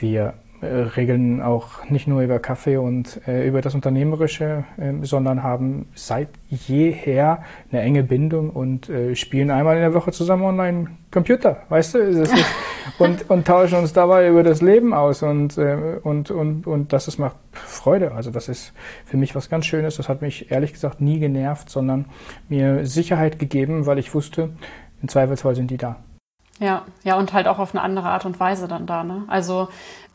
wir regeln auch nicht nur über Kaffee und äh, über das Unternehmerische, äh, sondern haben seit jeher eine enge Bindung und äh, spielen einmal in der Woche zusammen online Computer, weißt du? und, und tauschen uns dabei über das Leben aus und, äh, und, und, und das ist, macht Freude. Also das ist für mich was ganz Schönes. Das hat mich ehrlich gesagt nie genervt, sondern mir Sicherheit gegeben, weil ich wusste, im Zweifelsfall sind die da. Ja, ja, und halt auch auf eine andere Art und Weise dann da. Ne? Also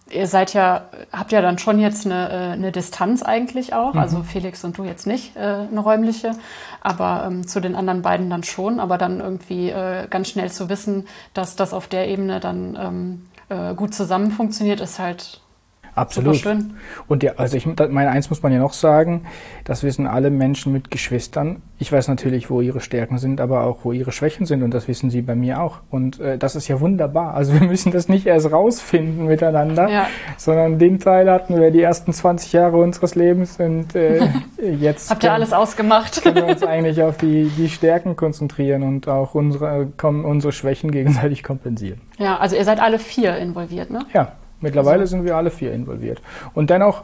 ihr seid ja, habt ja dann schon jetzt eine, äh, eine Distanz eigentlich auch. Mhm. Also Felix und du jetzt nicht, äh, eine räumliche, aber ähm, zu den anderen beiden dann schon. Aber dann irgendwie äh, ganz schnell zu wissen, dass das auf der Ebene dann ähm, äh, gut zusammen funktioniert, ist halt Absolut. Super schön. Und ja, also ich meine, eins muss man ja noch sagen, das wissen alle Menschen mit Geschwistern. Ich weiß natürlich, wo ihre Stärken sind, aber auch, wo ihre Schwächen sind und das wissen sie bei mir auch. Und äh, das ist ja wunderbar. Also wir müssen das nicht erst rausfinden miteinander, ja. sondern den Teil hatten wir die ersten 20 Jahre unseres Lebens und äh, jetzt habt ihr alles ausgemacht. können wir uns eigentlich auf die, die Stärken konzentrieren und auch unsere, unsere Schwächen gegenseitig kompensieren. Ja, also ihr seid alle vier involviert, ne? Ja. Mittlerweile sind wir alle vier involviert. Und dennoch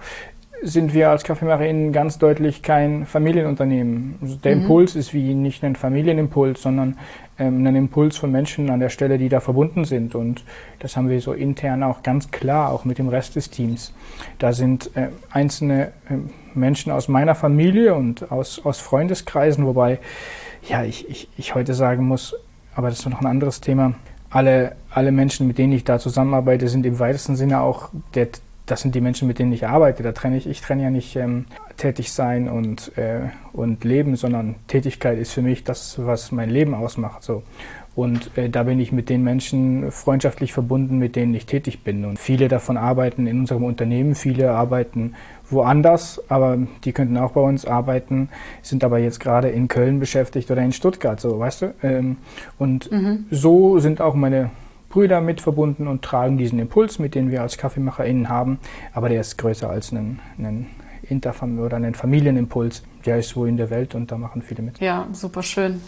sind wir als KaffeemacherInnen ganz deutlich kein Familienunternehmen. Also der mhm. Impuls ist wie nicht ein Familienimpuls, sondern ähm, ein Impuls von Menschen an der Stelle, die da verbunden sind. Und das haben wir so intern auch ganz klar, auch mit dem Rest des Teams. Da sind äh, einzelne äh, Menschen aus meiner Familie und aus, aus Freundeskreisen, wobei, ja, ich, ich, ich heute sagen muss, aber das ist noch ein anderes Thema, alle, alle Menschen, mit denen ich da zusammenarbeite, sind im weitesten Sinne auch der, das sind die Menschen, mit denen ich arbeite. Da trenne ich, ich trenne ja nicht ähm, tätig sein und, äh, und Leben, sondern Tätigkeit ist für mich das, was mein Leben ausmacht. So. Und äh, da bin ich mit den Menschen freundschaftlich verbunden, mit denen ich tätig bin. Und viele davon arbeiten in unserem Unternehmen, viele arbeiten woanders, aber die könnten auch bei uns arbeiten, sind aber jetzt gerade in Köln beschäftigt oder in Stuttgart, so, weißt du? Ähm, und mhm. so sind auch meine Brüder mit verbunden und tragen diesen Impuls, mit den wir als KaffeemacherInnen haben, aber der ist größer als ein, ein Interfam oder ein Familienimpuls. Der ist so in der Welt und da machen viele mit. Ja, super schön.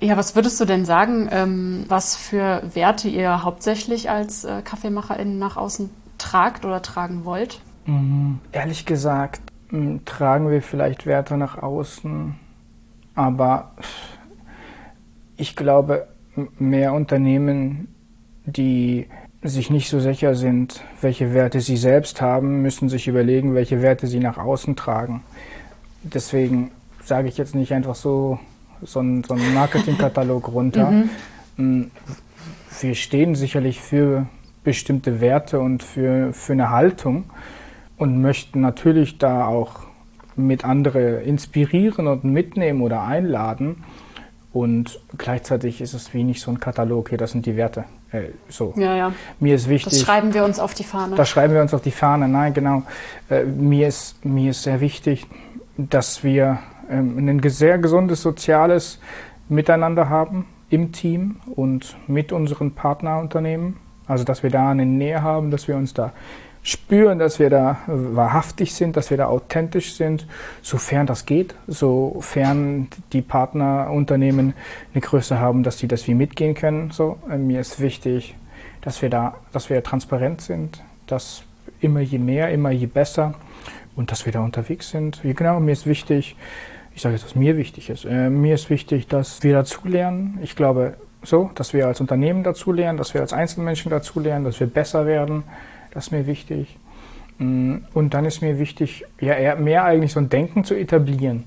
Ja, was würdest du denn sagen, ähm, was für Werte ihr hauptsächlich als äh, KaffeemacherInnen nach außen tragt oder tragen wollt? Mhm. Ehrlich gesagt tragen wir vielleicht Werte nach außen, aber ich glaube, mehr Unternehmen, die sich nicht so sicher sind, welche Werte sie selbst haben, müssen sich überlegen, welche Werte sie nach außen tragen. Deswegen sage ich jetzt nicht einfach so so einen, so einen Marketingkatalog runter. Mhm. Wir stehen sicherlich für bestimmte Werte und für, für eine Haltung und möchten natürlich da auch mit andere inspirieren und mitnehmen oder einladen. Und gleichzeitig ist es wie nicht so ein Katalog, hier, das sind die Werte. Äh, so. Ja, ja. Mir ist wichtig. Das schreiben wir uns auf die Fahne. Das schreiben wir uns auf die Fahne, nein, genau. Äh, mir, ist, mir ist sehr wichtig, dass wir ähm, ein sehr gesundes soziales Miteinander haben im Team und mit unseren Partnerunternehmen. Also, dass wir da eine Nähe haben, dass wir uns da spüren, dass wir da wahrhaftig sind, dass wir da authentisch sind, sofern das geht, sofern die Partnerunternehmen eine Größe haben, dass sie das wie mitgehen können. So, äh, mir ist wichtig, dass wir da, dass wir transparent sind, dass immer je mehr, immer je besser und dass wir da unterwegs sind. Genau, mir ist wichtig, ich sage jetzt, was mir wichtig ist. Äh, mir ist wichtig, dass wir dazulernen. Ich glaube so, dass wir als Unternehmen dazulernen, dass wir als Einzelmenschen dazulernen, dass wir besser werden. Das ist mir wichtig. Mm, und dann ist mir wichtig, ja, eher mehr eigentlich so ein Denken zu etablieren,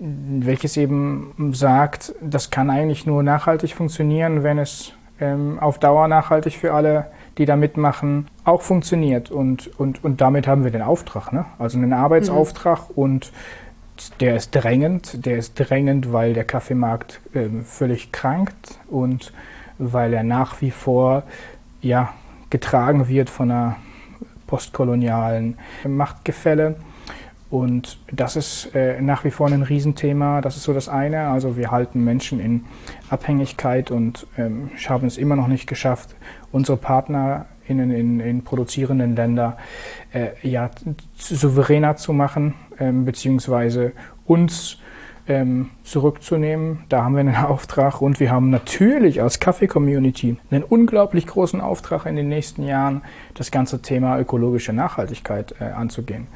welches eben sagt, das kann eigentlich nur nachhaltig funktionieren, wenn es ähm, auf Dauer nachhaltig für alle, die da mitmachen, auch funktioniert. Und, und, und damit haben wir den Auftrag, ne? also einen Arbeitsauftrag mhm. und der ist drängend. Der ist drängend, weil der Kaffeemarkt äh, völlig krankt und weil er nach wie vor ja, getragen wird von einer postkolonialen Machtgefälle. Und das ist äh, nach wie vor ein Riesenthema. Das ist so das eine. Also wir halten Menschen in Abhängigkeit und ähm, haben es immer noch nicht geschafft, unsere Partner in, in, in produzierenden Ländern äh, ja, souveräner zu machen, ähm, beziehungsweise uns ähm, zurückzunehmen. Da haben wir einen Auftrag und wir haben natürlich als Kaffee-Community einen unglaublich großen Auftrag in den nächsten Jahren, das ganze Thema ökologische Nachhaltigkeit äh, anzugehen,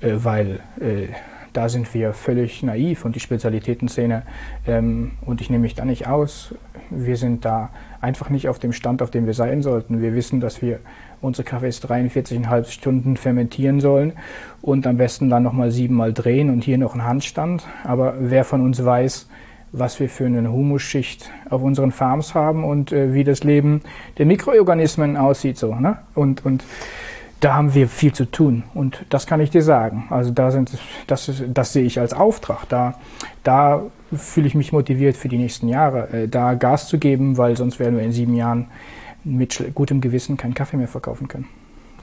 äh, weil äh, da sind wir völlig naiv und die Spezialitätenszene, ähm, und ich nehme mich da nicht aus, wir sind da einfach nicht auf dem Stand, auf dem wir sein sollten. Wir wissen, dass wir unsere Kaffees 43,5 Stunden fermentieren sollen und am besten dann nochmal siebenmal drehen und hier noch ein Handstand. Aber wer von uns weiß, was wir für eine Humusschicht auf unseren Farms haben und äh, wie das Leben der Mikroorganismen aussieht, so, ne? Und, und da haben wir viel zu tun und das kann ich dir sagen. Also da sind, das, ist, das sehe ich als Auftrag. Da, da fühle ich mich motiviert für die nächsten Jahre, äh, da Gas zu geben, weil sonst werden wir in sieben Jahren mit gutem Gewissen keinen Kaffee mehr verkaufen können.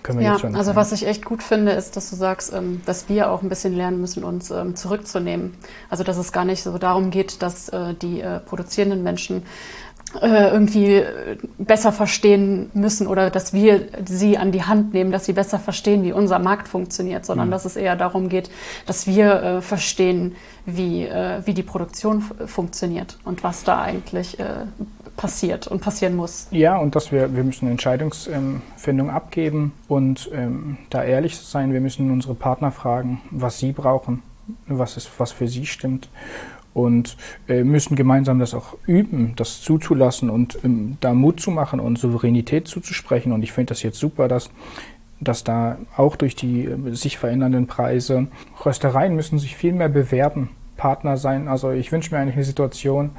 können ja, also was ich echt gut finde, ist, dass du sagst, ähm, dass wir auch ein bisschen lernen müssen, uns ähm, zurückzunehmen. Also dass es gar nicht so darum geht, dass äh, die äh, produzierenden Menschen irgendwie besser verstehen müssen oder dass wir sie an die Hand nehmen, dass sie besser verstehen, wie unser Markt funktioniert, sondern mhm. dass es eher darum geht, dass wir äh, verstehen, wie, äh, wie die Produktion funktioniert und was da eigentlich äh, passiert und passieren muss. Ja, und dass wir, wir müssen Entscheidungsfindung abgeben und ähm, da ehrlich sein. Wir müssen unsere Partner fragen, was sie brauchen, was, ist, was für sie stimmt und äh, müssen gemeinsam das auch üben, das zuzulassen und ähm, da Mut zu machen und Souveränität zuzusprechen. Und ich finde das jetzt super, dass dass da auch durch die äh, sich verändernden Preise Röstereien müssen sich viel mehr bewerben, Partner sein. Also ich wünsche mir eigentlich eine Situation,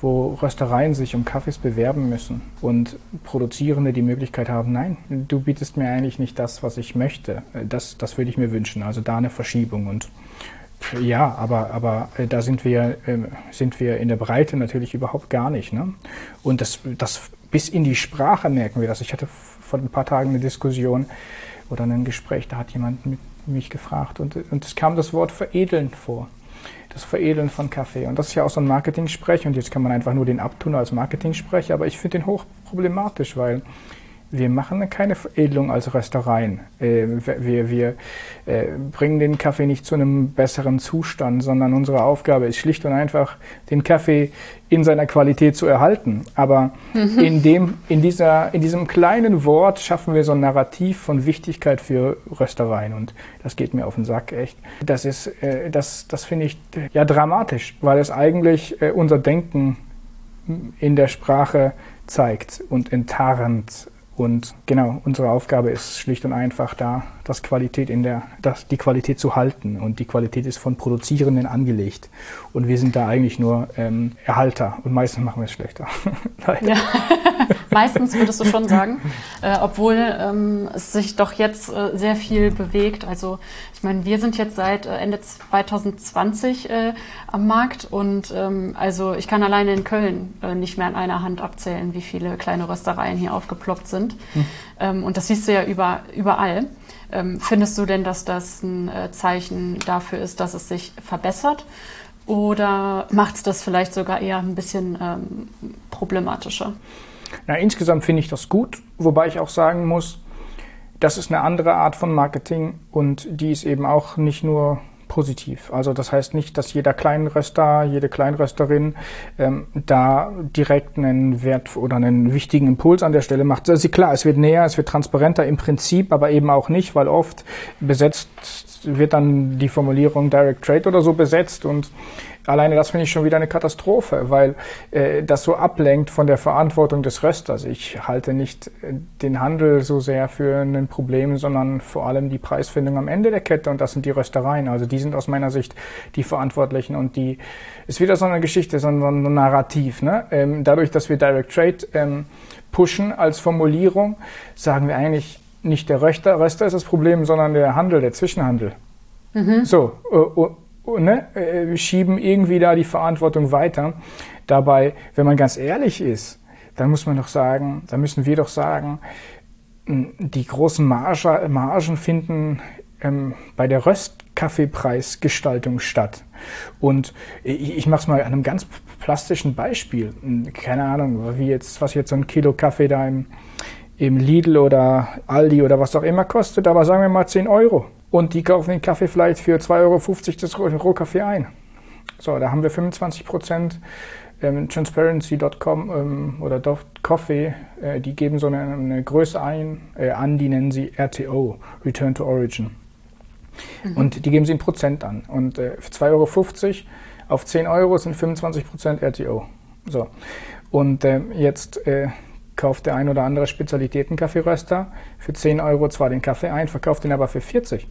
wo Röstereien sich um Kaffees bewerben müssen und Produzierende die Möglichkeit haben, nein, du bietest mir eigentlich nicht das, was ich möchte. Äh, das, das würde ich mir wünschen. Also da eine Verschiebung und ja, aber, aber äh, da sind wir, äh, sind wir in der Breite natürlich überhaupt gar nicht. Ne? Und das, das bis in die Sprache merken wir das. Ich hatte vor ein paar Tagen eine Diskussion oder ein Gespräch, da hat jemand mit mich gefragt und, und es kam das Wort veredeln vor. Das Veredeln von Kaffee. Und das ist ja auch so ein Marketing-Sprech und jetzt kann man einfach nur den abtun als Marketing-Sprech, aber ich finde den hochproblematisch, weil wir machen keine Veredelung als Röstereien. Äh, wir, wir äh, bringen den Kaffee nicht zu einem besseren Zustand, sondern unsere Aufgabe ist schlicht und einfach, den Kaffee in seiner Qualität zu erhalten. Aber mhm. in, dem, in, dieser, in diesem kleinen Wort schaffen wir so ein Narrativ von Wichtigkeit für Röstereien. Und das geht mir auf den Sack, echt. Das ist, äh, das, das finde ich ja dramatisch, weil es eigentlich unser Denken in der Sprache zeigt und enttarnt und genau, unsere Aufgabe ist schlicht und einfach da, das Qualität in der, das, die Qualität zu halten. Und die Qualität ist von Produzierenden angelegt. Und wir sind da eigentlich nur ähm, Erhalter. Und meistens machen wir es schlechter. ja. meistens würdest du schon sagen. Äh, obwohl ähm, es sich doch jetzt äh, sehr viel bewegt. Also ich meine, wir sind jetzt seit äh, Ende 2020 äh, am Markt und ähm, also ich kann alleine in Köln äh, nicht mehr an einer Hand abzählen, wie viele kleine Röstereien hier aufgeploppt sind. Hm. Ähm, und das siehst du ja über, überall. Ähm, findest du denn, dass das ein äh, Zeichen dafür ist, dass es sich verbessert? Oder macht es das vielleicht sogar eher ein bisschen ähm, problematischer? Na, insgesamt finde ich das gut, wobei ich auch sagen muss, das ist eine andere Art von Marketing und die ist eben auch nicht nur positiv. Also das heißt nicht, dass jeder Kleinröster, jede Kleinrösterin ähm, da direkt einen Wert oder einen wichtigen Impuls an der Stelle macht. Also klar, es wird näher, es wird transparenter im Prinzip, aber eben auch nicht, weil oft besetzt wird dann die Formulierung Direct Trade oder so besetzt und Alleine das finde ich schon wieder eine Katastrophe, weil äh, das so ablenkt von der Verantwortung des Rösters. Ich halte nicht äh, den Handel so sehr für ein Problem, sondern vor allem die Preisfindung am Ende der Kette und das sind die Röstereien. Also die sind aus meiner Sicht die Verantwortlichen und die ist wieder so eine Geschichte, so ein, so ein Narrativ. Ne? Ähm, dadurch, dass wir Direct Trade ähm, pushen als Formulierung, sagen wir eigentlich nicht der Röster, Röster ist das Problem, sondern der Handel, der Zwischenhandel. Mhm. So, äh, ne, äh, schieben irgendwie da die Verantwortung weiter. Dabei, wenn man ganz ehrlich ist, dann muss man doch sagen, dann müssen wir doch sagen, die großen Marge, Margen finden ähm, bei der Röstkaffeepreisgestaltung statt. Und ich, ich mache es mal an einem ganz plastischen Beispiel. Keine Ahnung, wie jetzt, was jetzt so ein Kilo Kaffee da im, im Lidl oder Aldi oder was auch immer kostet, aber sagen wir mal 10 Euro. Und die kaufen den Kaffee vielleicht für 2,50 Euro das Rohkaffee ein. So, da haben wir 25 Prozent ähm, Transparency.com ähm, oder Coffee, äh, die geben so eine, eine Größe ein, äh, an, die nennen sie RTO, Return to Origin. Mhm. Und die geben sie in Prozent an. Und äh, für 2,50 Euro auf 10 Euro sind 25 Prozent RTO. So. Und äh, jetzt kauft der ein oder andere Spezialitäten-Kaffeeröster für 10 Euro zwar den Kaffee ein, verkauft ihn aber für 40.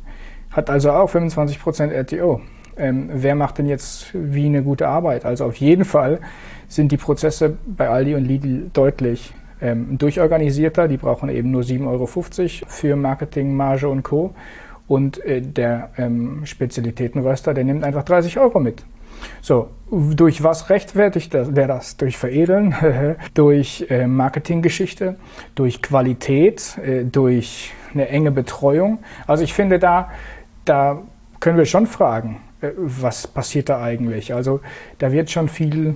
Hat also auch 25 Prozent RTO ähm, wer macht denn jetzt wie eine gute Arbeit? Also auf jeden Fall sind die Prozesse bei Aldi und Lidl deutlich ähm, durchorganisierter. Die brauchen eben nur 7,50 Euro für Marketing, Marge und Co. Und äh, der ähm, Spezialitätenröster, der nimmt einfach 30 Euro mit. So, durch was rechtfertigt der das? Durch Veredeln, durch äh, Marketinggeschichte, durch Qualität, äh, durch eine enge Betreuung. Also ich finde, da, da können wir schon fragen, äh, was passiert da eigentlich? Also da wird schon viel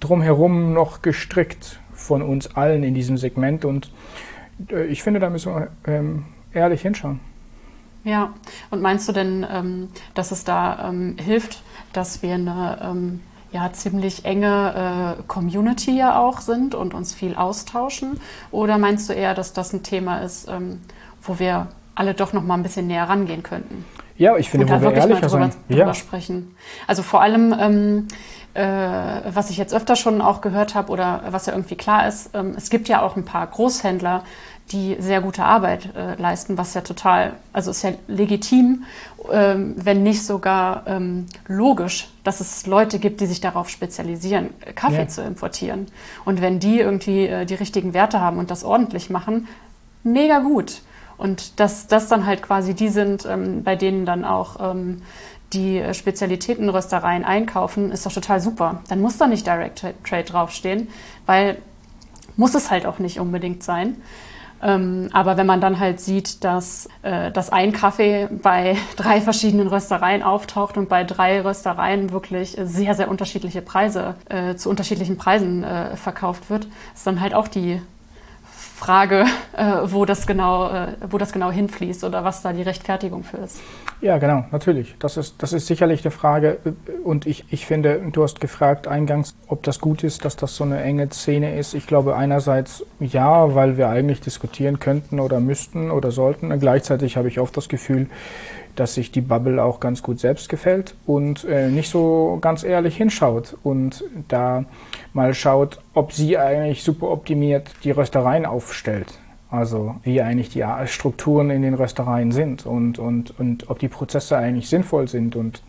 drumherum noch gestrickt von uns allen in diesem Segment und ich finde, da müssen wir ähm, ehrlich hinschauen. Ja, und meinst du denn, ähm, dass es da ähm, hilft, dass wir eine ähm, ja, ziemlich enge äh, Community ja auch sind und uns viel austauschen? Oder meinst du eher, dass das ein Thema ist, wo wir alle doch noch mal ein bisschen näher rangehen könnten? Ja, ich finde, wo wir ehrlicher drüber, sein. Drüber ja. sprechen. Also vor allem, ähm, äh, was ich jetzt öfter schon auch gehört habe oder was ja irgendwie klar ist, ähm, es gibt ja auch ein paar Großhändler, die sehr gute Arbeit äh, leisten, was ja total, also ist ja legitim, ähm, wenn nicht sogar ähm, logisch, dass es Leute gibt, die sich darauf spezialisieren, Kaffee ja. zu importieren. Und wenn die irgendwie äh, die richtigen Werte haben und das ordentlich machen, mega gut. Und dass das dann halt quasi die sind, ähm, bei denen dann auch ähm, die Spezialitätenröstereien einkaufen, ist doch total super. Dann muss da nicht Direct Trade draufstehen, weil muss es halt auch nicht unbedingt sein. Ähm, aber wenn man dann halt sieht, dass, äh, dass ein Kaffee bei drei verschiedenen Röstereien auftaucht und bei drei Röstereien wirklich sehr, sehr unterschiedliche Preise äh, zu unterschiedlichen Preisen äh, verkauft wird, ist dann halt auch die Frage, äh, wo, das genau, äh, wo das genau hinfließt oder was da die Rechtfertigung für ist. Ja, genau, natürlich. Das ist, das ist sicherlich eine Frage. Und ich, ich finde, du hast gefragt eingangs, ob das gut ist, dass das so eine enge Szene ist. Ich glaube einerseits ja, weil wir eigentlich diskutieren könnten oder müssten oder sollten. Und gleichzeitig habe ich oft das Gefühl, dass sich die Bubble auch ganz gut selbst gefällt und äh, nicht so ganz ehrlich hinschaut und da mal schaut, ob sie eigentlich super optimiert die Röstereien aufstellt. Also wie eigentlich die Strukturen in den Röstereien sind und, und, und ob die Prozesse eigentlich sinnvoll sind und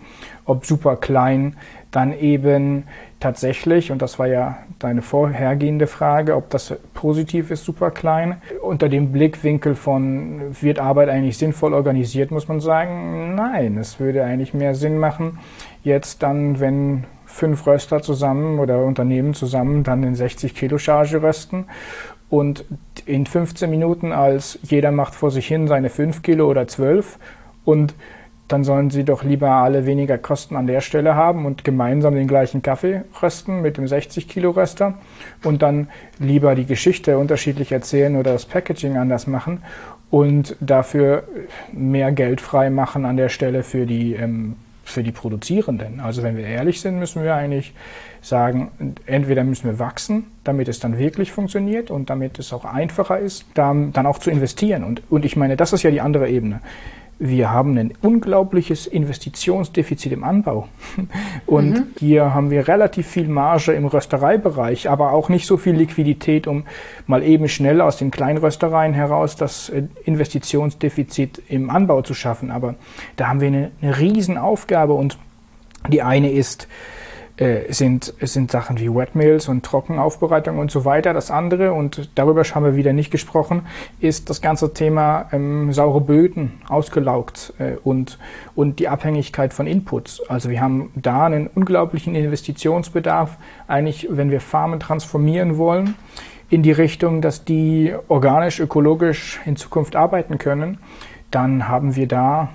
ob super klein dann eben tatsächlich, und das war ja deine vorhergehende Frage, ob das positiv ist, super klein, unter dem Blickwinkel von, wird Arbeit eigentlich sinnvoll organisiert, muss man sagen, nein, es würde eigentlich mehr Sinn machen, jetzt dann, wenn fünf Röster zusammen oder Unternehmen zusammen dann in 60 Kilo Charge rösten. Und in 15 Minuten als jeder macht vor sich hin seine 5 Kilo oder 12 und dann sollen sie doch lieber alle weniger Kosten an der Stelle haben und gemeinsam den gleichen Kaffee rösten mit dem 60 Kilo Röster und dann lieber die Geschichte unterschiedlich erzählen oder das Packaging anders machen und dafür mehr Geld frei machen an der Stelle für die ähm, für die Produzierenden. Also wenn wir ehrlich sind, müssen wir eigentlich sagen, entweder müssen wir wachsen, damit es dann wirklich funktioniert und damit es auch einfacher ist, dann, dann auch zu investieren. Und, und ich meine, das ist ja die andere Ebene wir haben ein unglaubliches Investitionsdefizit im Anbau. Und mhm. hier haben wir relativ viel Marge im Röstereibereich, aber auch nicht so viel Liquidität, um mal eben schnell aus den Kleinröstereien heraus das äh, Investitionsdefizit im Anbau zu schaffen. Aber da haben wir eine, eine Riesenaufgabe und die eine ist, äh, sind, sind Sachen wie Wetmills und Trockenaufbereitung und so weiter. Das andere, und darüber haben wir wieder nicht gesprochen, ist das ganze Thema ähm, saure Böden, ausgelaugt äh, und, und die Abhängigkeit von Inputs. Also wir haben da einen unglaublichen Investitionsbedarf, eigentlich, wenn wir Farmen transformieren wollen, in die Richtung, dass die organisch, ökologisch in Zukunft arbeiten können, dann haben wir da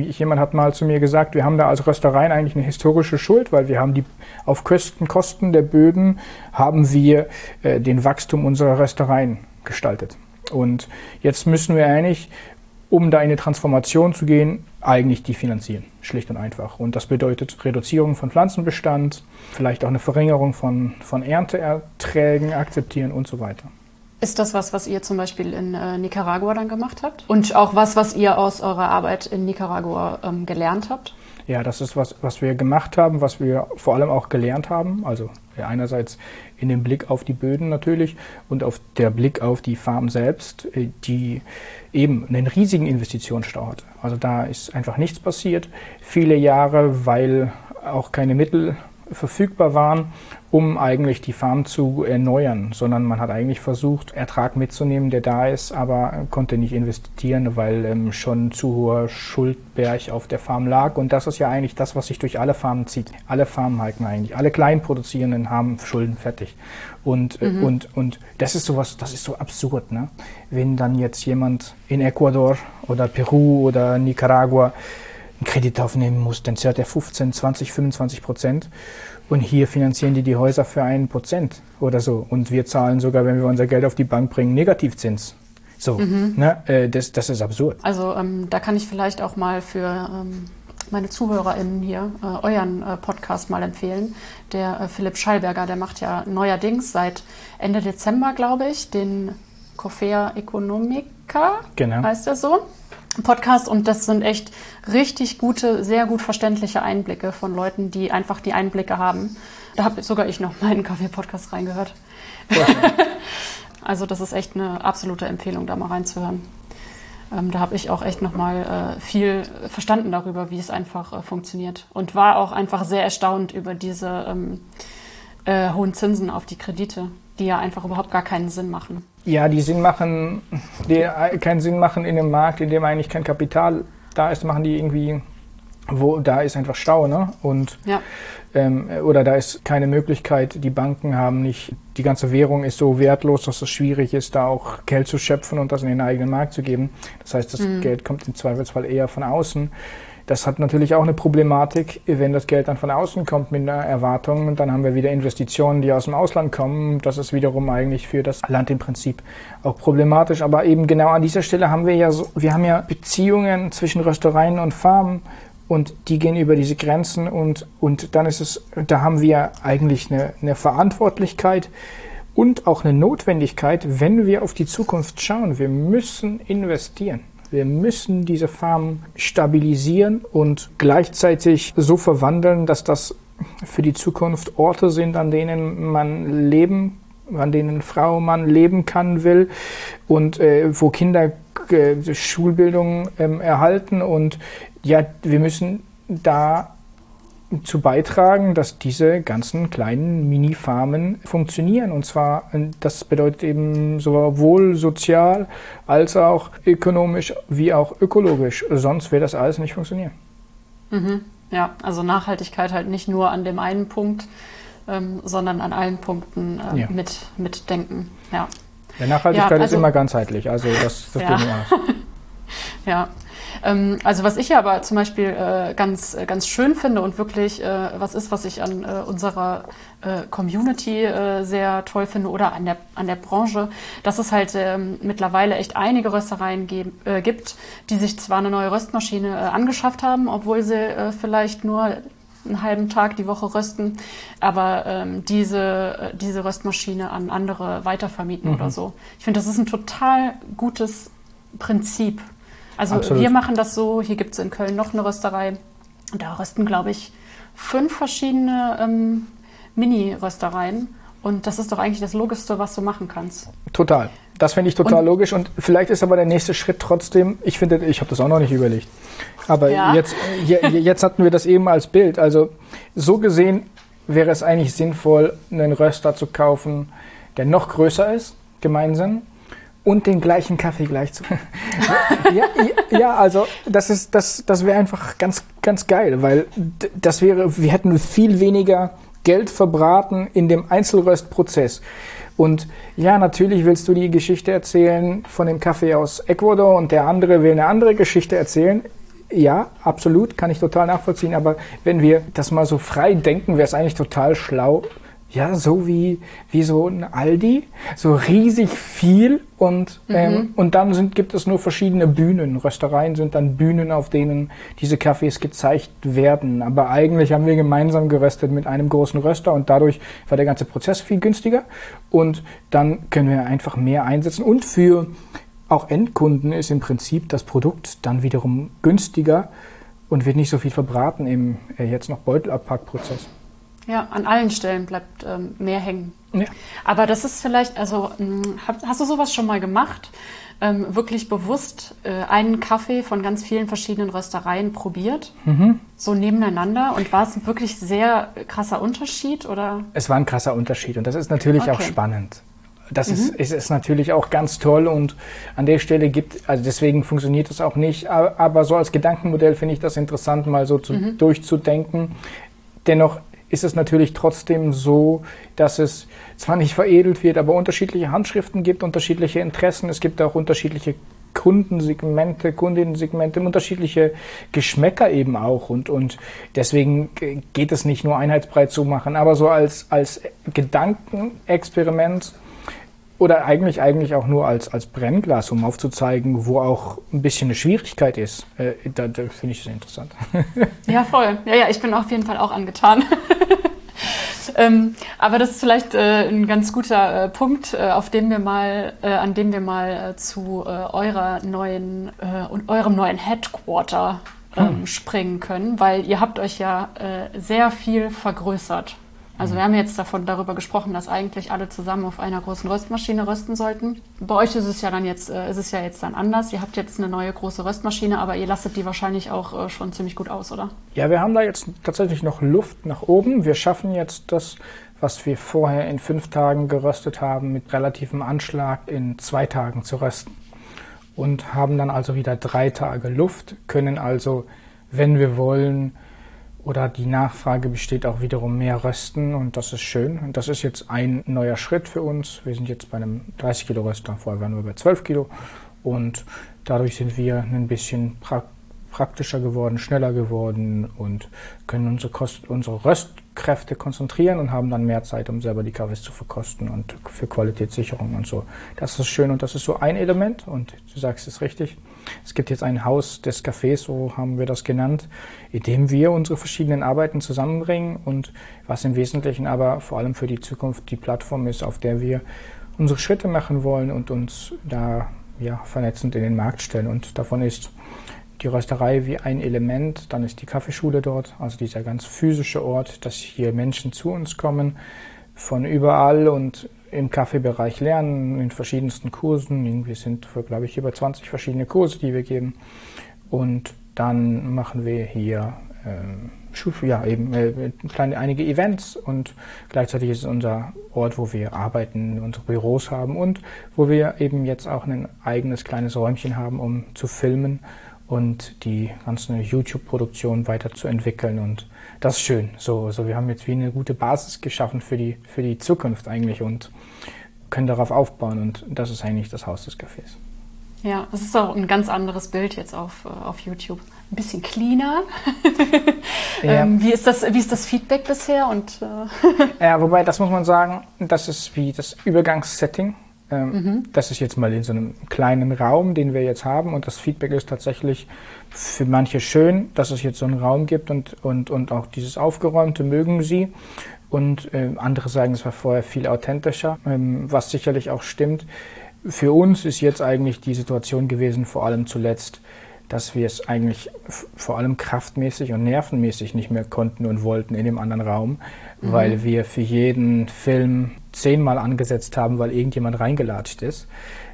jemand hat mal zu mir gesagt, wir haben da als Röstereien eigentlich eine historische Schuld, weil wir haben die auf Kosten, Kosten der Böden haben wir äh, den Wachstum unserer Röstereien gestaltet. Und jetzt müssen wir eigentlich, um da in eine Transformation zu gehen, eigentlich die finanzieren, schlicht und einfach. Und das bedeutet Reduzierung von Pflanzenbestand, vielleicht auch eine Verringerung von, von Ernteerträgen akzeptieren und so weiter. Ist das was, was ihr zum Beispiel in äh, Nicaragua dann gemacht habt? Und auch was, was ihr aus eurer Arbeit in Nicaragua ähm, gelernt habt? Ja, das ist was, was wir gemacht haben, was wir vor allem auch gelernt haben. Also ja, einerseits in dem Blick auf die Böden natürlich und auf der Blick auf die Farm selbst, äh, die eben einen riesigen Investitionsstau hatte. Also da ist einfach nichts passiert. Viele Jahre, weil auch keine Mittel verfügbar waren, um eigentlich die Farm zu erneuern, sondern man hat eigentlich versucht, Ertrag mitzunehmen, der da ist, aber konnte nicht investieren, weil ähm, schon zu hoher Schuldberg auf der Farm lag. Und das ist ja eigentlich das, was sich durch alle Farmen zieht. Alle Farmen halten eigentlich, alle Kleinproduzierenden haben Schulden fertig. Und, äh, mhm. und, und das ist sowas, das ist so absurd, ne? Wenn dann jetzt jemand in Ecuador oder Peru oder Nicaragua einen Kredit aufnehmen muss, dann zahlt er 15, 20, 25 Prozent. Und hier finanzieren die die Häuser für einen Prozent oder so. Und wir zahlen sogar, wenn wir unser Geld auf die Bank bringen, Negativzins. So, mhm. ne, äh, das, das ist absurd. Also ähm, da kann ich vielleicht auch mal für ähm, meine ZuhörerInnen hier äh, euren äh, Podcast mal empfehlen. Der äh, Philipp Schallberger, der macht ja neuerdings seit Ende Dezember, glaube ich, den Coffea Economica, genau. heißt er so. Podcast und das sind echt richtig gute, sehr gut verständliche Einblicke von Leuten, die einfach die Einblicke haben. Da habe sogar ich noch meinen Kaffee-Podcast reingehört. Ja. also das ist echt eine absolute Empfehlung, da mal reinzuhören. Ähm, da habe ich auch echt nochmal äh, viel verstanden darüber, wie es einfach äh, funktioniert und war auch einfach sehr erstaunt über diese ähm, äh, hohen Zinsen auf die Kredite, die ja einfach überhaupt gar keinen Sinn machen. Ja, die Sinn machen, die keinen Sinn machen in einem Markt, in dem eigentlich kein Kapital da ist, machen die irgendwie, wo da ist einfach Stau, ne? Und ja. ähm, oder da ist keine Möglichkeit, die Banken haben nicht, die ganze Währung ist so wertlos, dass es schwierig ist, da auch Geld zu schöpfen und das in den eigenen Markt zu geben. Das heißt, das mhm. Geld kommt im Zweifelsfall eher von außen. Das hat natürlich auch eine Problematik, wenn das Geld dann von außen kommt mit einer Erwartung. Dann haben wir wieder Investitionen, die aus dem Ausland kommen. Das ist wiederum eigentlich für das Land im Prinzip auch problematisch. Aber eben genau an dieser Stelle haben wir ja so, wir haben ja Beziehungen zwischen Röstereien und Farmen und die gehen über diese Grenzen und, und dann ist es, da haben wir eigentlich eine, eine Verantwortlichkeit und auch eine Notwendigkeit, wenn wir auf die Zukunft schauen. Wir müssen investieren. Wir müssen diese Farmen stabilisieren und gleichzeitig so verwandeln, dass das für die Zukunft Orte sind, an denen man leben an denen Frau, Mann leben kann, will und äh, wo Kinder äh, Schulbildung ähm, erhalten. Und ja, wir müssen da zu beitragen, dass diese ganzen kleinen Mini-Farmen funktionieren. Und zwar, das bedeutet eben sowohl sozial als auch ökonomisch wie auch ökologisch. Sonst wird das alles nicht funktionieren. Mhm. Ja, also Nachhaltigkeit halt nicht nur an dem einen Punkt, ähm, sondern an allen Punkten äh, ja. mit, mitdenken. Ja. ja Nachhaltigkeit ja, also, ist immer ganzheitlich, also das, das ja. ja, ähm, also was ich ja aber zum Beispiel äh, ganz, äh, ganz schön finde und wirklich äh, was ist, was ich an unserer Community sehr toll finde oder an der, an der Branche, dass es halt ähm, mittlerweile echt einige Röstereien gibt, die sich zwar eine neue Röstmaschine angeschafft haben, obwohl sie vielleicht nur einen halben Tag die Woche rösten, aber ähm, diese, diese Röstmaschine an andere weitervermieten mhm. oder so. Ich finde, das ist ein total gutes Prinzip. Also Absolut. wir machen das so, hier gibt es in Köln noch eine Rösterei. Und da rösten, glaube ich, fünf verschiedene ähm, Mini-Röstereien. Und das ist doch eigentlich das Logischste, was du machen kannst. Total. Das finde ich total und, logisch. Und vielleicht ist aber der nächste Schritt trotzdem, ich finde, ich habe das auch noch nicht überlegt. Aber ja. jetzt, jetzt hatten wir das eben als Bild. Also so gesehen wäre es eigentlich sinnvoll, einen Röster zu kaufen, der noch größer ist, gemeinsam, und den gleichen Kaffee gleich zu. ja, ja, ja, also das ist das das wäre einfach ganz ganz geil, weil das wäre wir hätten viel weniger Geld verbraten in dem Einzelröstprozess. Und ja, natürlich willst du die Geschichte erzählen von dem Kaffee aus Ecuador und der andere will eine andere Geschichte erzählen. Ja, absolut, kann ich total nachvollziehen. Aber wenn wir das mal so frei denken, wäre es eigentlich total schlau, ja, so wie, wie so ein Aldi, so riesig viel und, mhm. ähm, und dann sind, gibt es nur verschiedene Bühnen. Röstereien sind dann Bühnen, auf denen diese Kaffees gezeigt werden. Aber eigentlich haben wir gemeinsam geröstet mit einem großen Röster und dadurch war der ganze Prozess viel günstiger und dann können wir einfach mehr einsetzen und für auch Endkunden ist im Prinzip das Produkt dann wiederum günstiger und wird nicht so viel verbraten im äh, jetzt noch Beutelabpackprozess. Ja, an allen Stellen bleibt ähm, mehr hängen. Ja. Aber das ist vielleicht, also hm, hast du sowas schon mal gemacht? Ähm, wirklich bewusst äh, einen Kaffee von ganz vielen verschiedenen Röstereien probiert, mhm. so nebeneinander. Und war es ein wirklich sehr krasser Unterschied? Oder? Es war ein krasser Unterschied und das ist natürlich okay. auch spannend. Das mhm. ist, ist, ist natürlich auch ganz toll und an der Stelle gibt, also deswegen funktioniert das auch nicht, aber so als Gedankenmodell finde ich das interessant, mal so zu, mhm. durchzudenken. Dennoch ist es natürlich trotzdem so, dass es zwar nicht veredelt wird, aber unterschiedliche Handschriften gibt, unterschiedliche Interessen. Es gibt auch unterschiedliche Kundensegmente, Kundinnensegmente, unterschiedliche Geschmäcker eben auch. Und, und deswegen geht es nicht nur einheitsbreit zu machen, aber so als, als Gedankenexperiment oder eigentlich, eigentlich auch nur als, als Brennglas, um aufzuzeigen, wo auch ein bisschen eine Schwierigkeit ist. Äh, da, da finde ich das interessant. Ja, voll. Ja, ja, ich bin auf jeden Fall auch angetan. ähm, aber das ist vielleicht äh, ein ganz guter äh, Punkt, äh, auf dem wir mal, äh, an dem wir mal äh, zu eurer neuen und eurem neuen Headquarter ähm, hm. springen können, weil ihr habt euch ja sehr viel vergrößert. Also wir haben jetzt davon darüber gesprochen, dass eigentlich alle zusammen auf einer großen Röstmaschine rösten sollten. Bei euch ist es ja dann jetzt, äh, ist es ja jetzt dann anders. Ihr habt jetzt eine neue große Röstmaschine, aber ihr lastet die wahrscheinlich auch äh, schon ziemlich gut aus, oder? Ja, wir haben da jetzt tatsächlich noch Luft nach oben. Wir schaffen jetzt das, was wir vorher in fünf Tagen geröstet haben, mit relativem Anschlag in zwei Tagen zu rösten. Und haben dann also wieder drei Tage Luft, können also, wenn wir wollen, oder die Nachfrage besteht auch wiederum mehr Rösten und das ist schön. Und das ist jetzt ein neuer Schritt für uns. Wir sind jetzt bei einem 30 Kilo Röster, vorher waren wir bei 12 Kilo und dadurch sind wir ein bisschen pra praktischer geworden, schneller geworden und können unsere, Kost unsere Röstkräfte konzentrieren und haben dann mehr Zeit, um selber die Kaffees zu verkosten und für Qualitätssicherung und so. Das ist schön und das ist so ein Element und du sagst es richtig. Es gibt jetzt ein Haus des Cafés, so haben wir das genannt, in dem wir unsere verschiedenen Arbeiten zusammenbringen und was im Wesentlichen aber vor allem für die Zukunft die Plattform ist, auf der wir unsere Schritte machen wollen und uns da ja, vernetzend in den Markt stellen. Und davon ist die Rösterei wie ein Element, dann ist die Kaffeeschule dort, also dieser ganz physische Ort, dass hier Menschen zu uns kommen von überall und im Kaffeebereich lernen, in verschiedensten Kursen. Wir sind für, glaube ich, über 20 verschiedene Kurse, die wir geben. Und dann machen wir hier äh, ja, eben äh, kleine, einige Events und gleichzeitig ist es unser Ort, wo wir arbeiten, unsere Büros haben und wo wir eben jetzt auch ein eigenes kleines Räumchen haben, um zu filmen und die ganze YouTube-Produktion weiterzuentwickeln. Und das ist schön. So, so, wir haben jetzt wie eine gute Basis geschaffen für die, für die Zukunft eigentlich und können darauf aufbauen. Und das ist eigentlich das Haus des Cafés. Ja, es ist auch ein ganz anderes Bild jetzt auf, äh, auf YouTube. Ein bisschen cleaner. ja. ähm, wie, ist das, wie ist das Feedback bisher? Und, äh ja, wobei, das muss man sagen, das ist wie das Übergangssetting mhm. Das ist jetzt mal in so einem kleinen Raum, den wir jetzt haben. Und das Feedback ist tatsächlich für manche schön, dass es jetzt so einen Raum gibt und, und, und auch dieses Aufgeräumte mögen sie. Und äh, andere sagen, es war vorher viel authentischer, ähm, was sicherlich auch stimmt. Für uns ist jetzt eigentlich die Situation gewesen, vor allem zuletzt, dass wir es eigentlich vor allem kraftmäßig und nervenmäßig nicht mehr konnten und wollten in dem anderen Raum, mhm. weil wir für jeden Film zehnmal angesetzt haben, weil irgendjemand reingelatscht ist.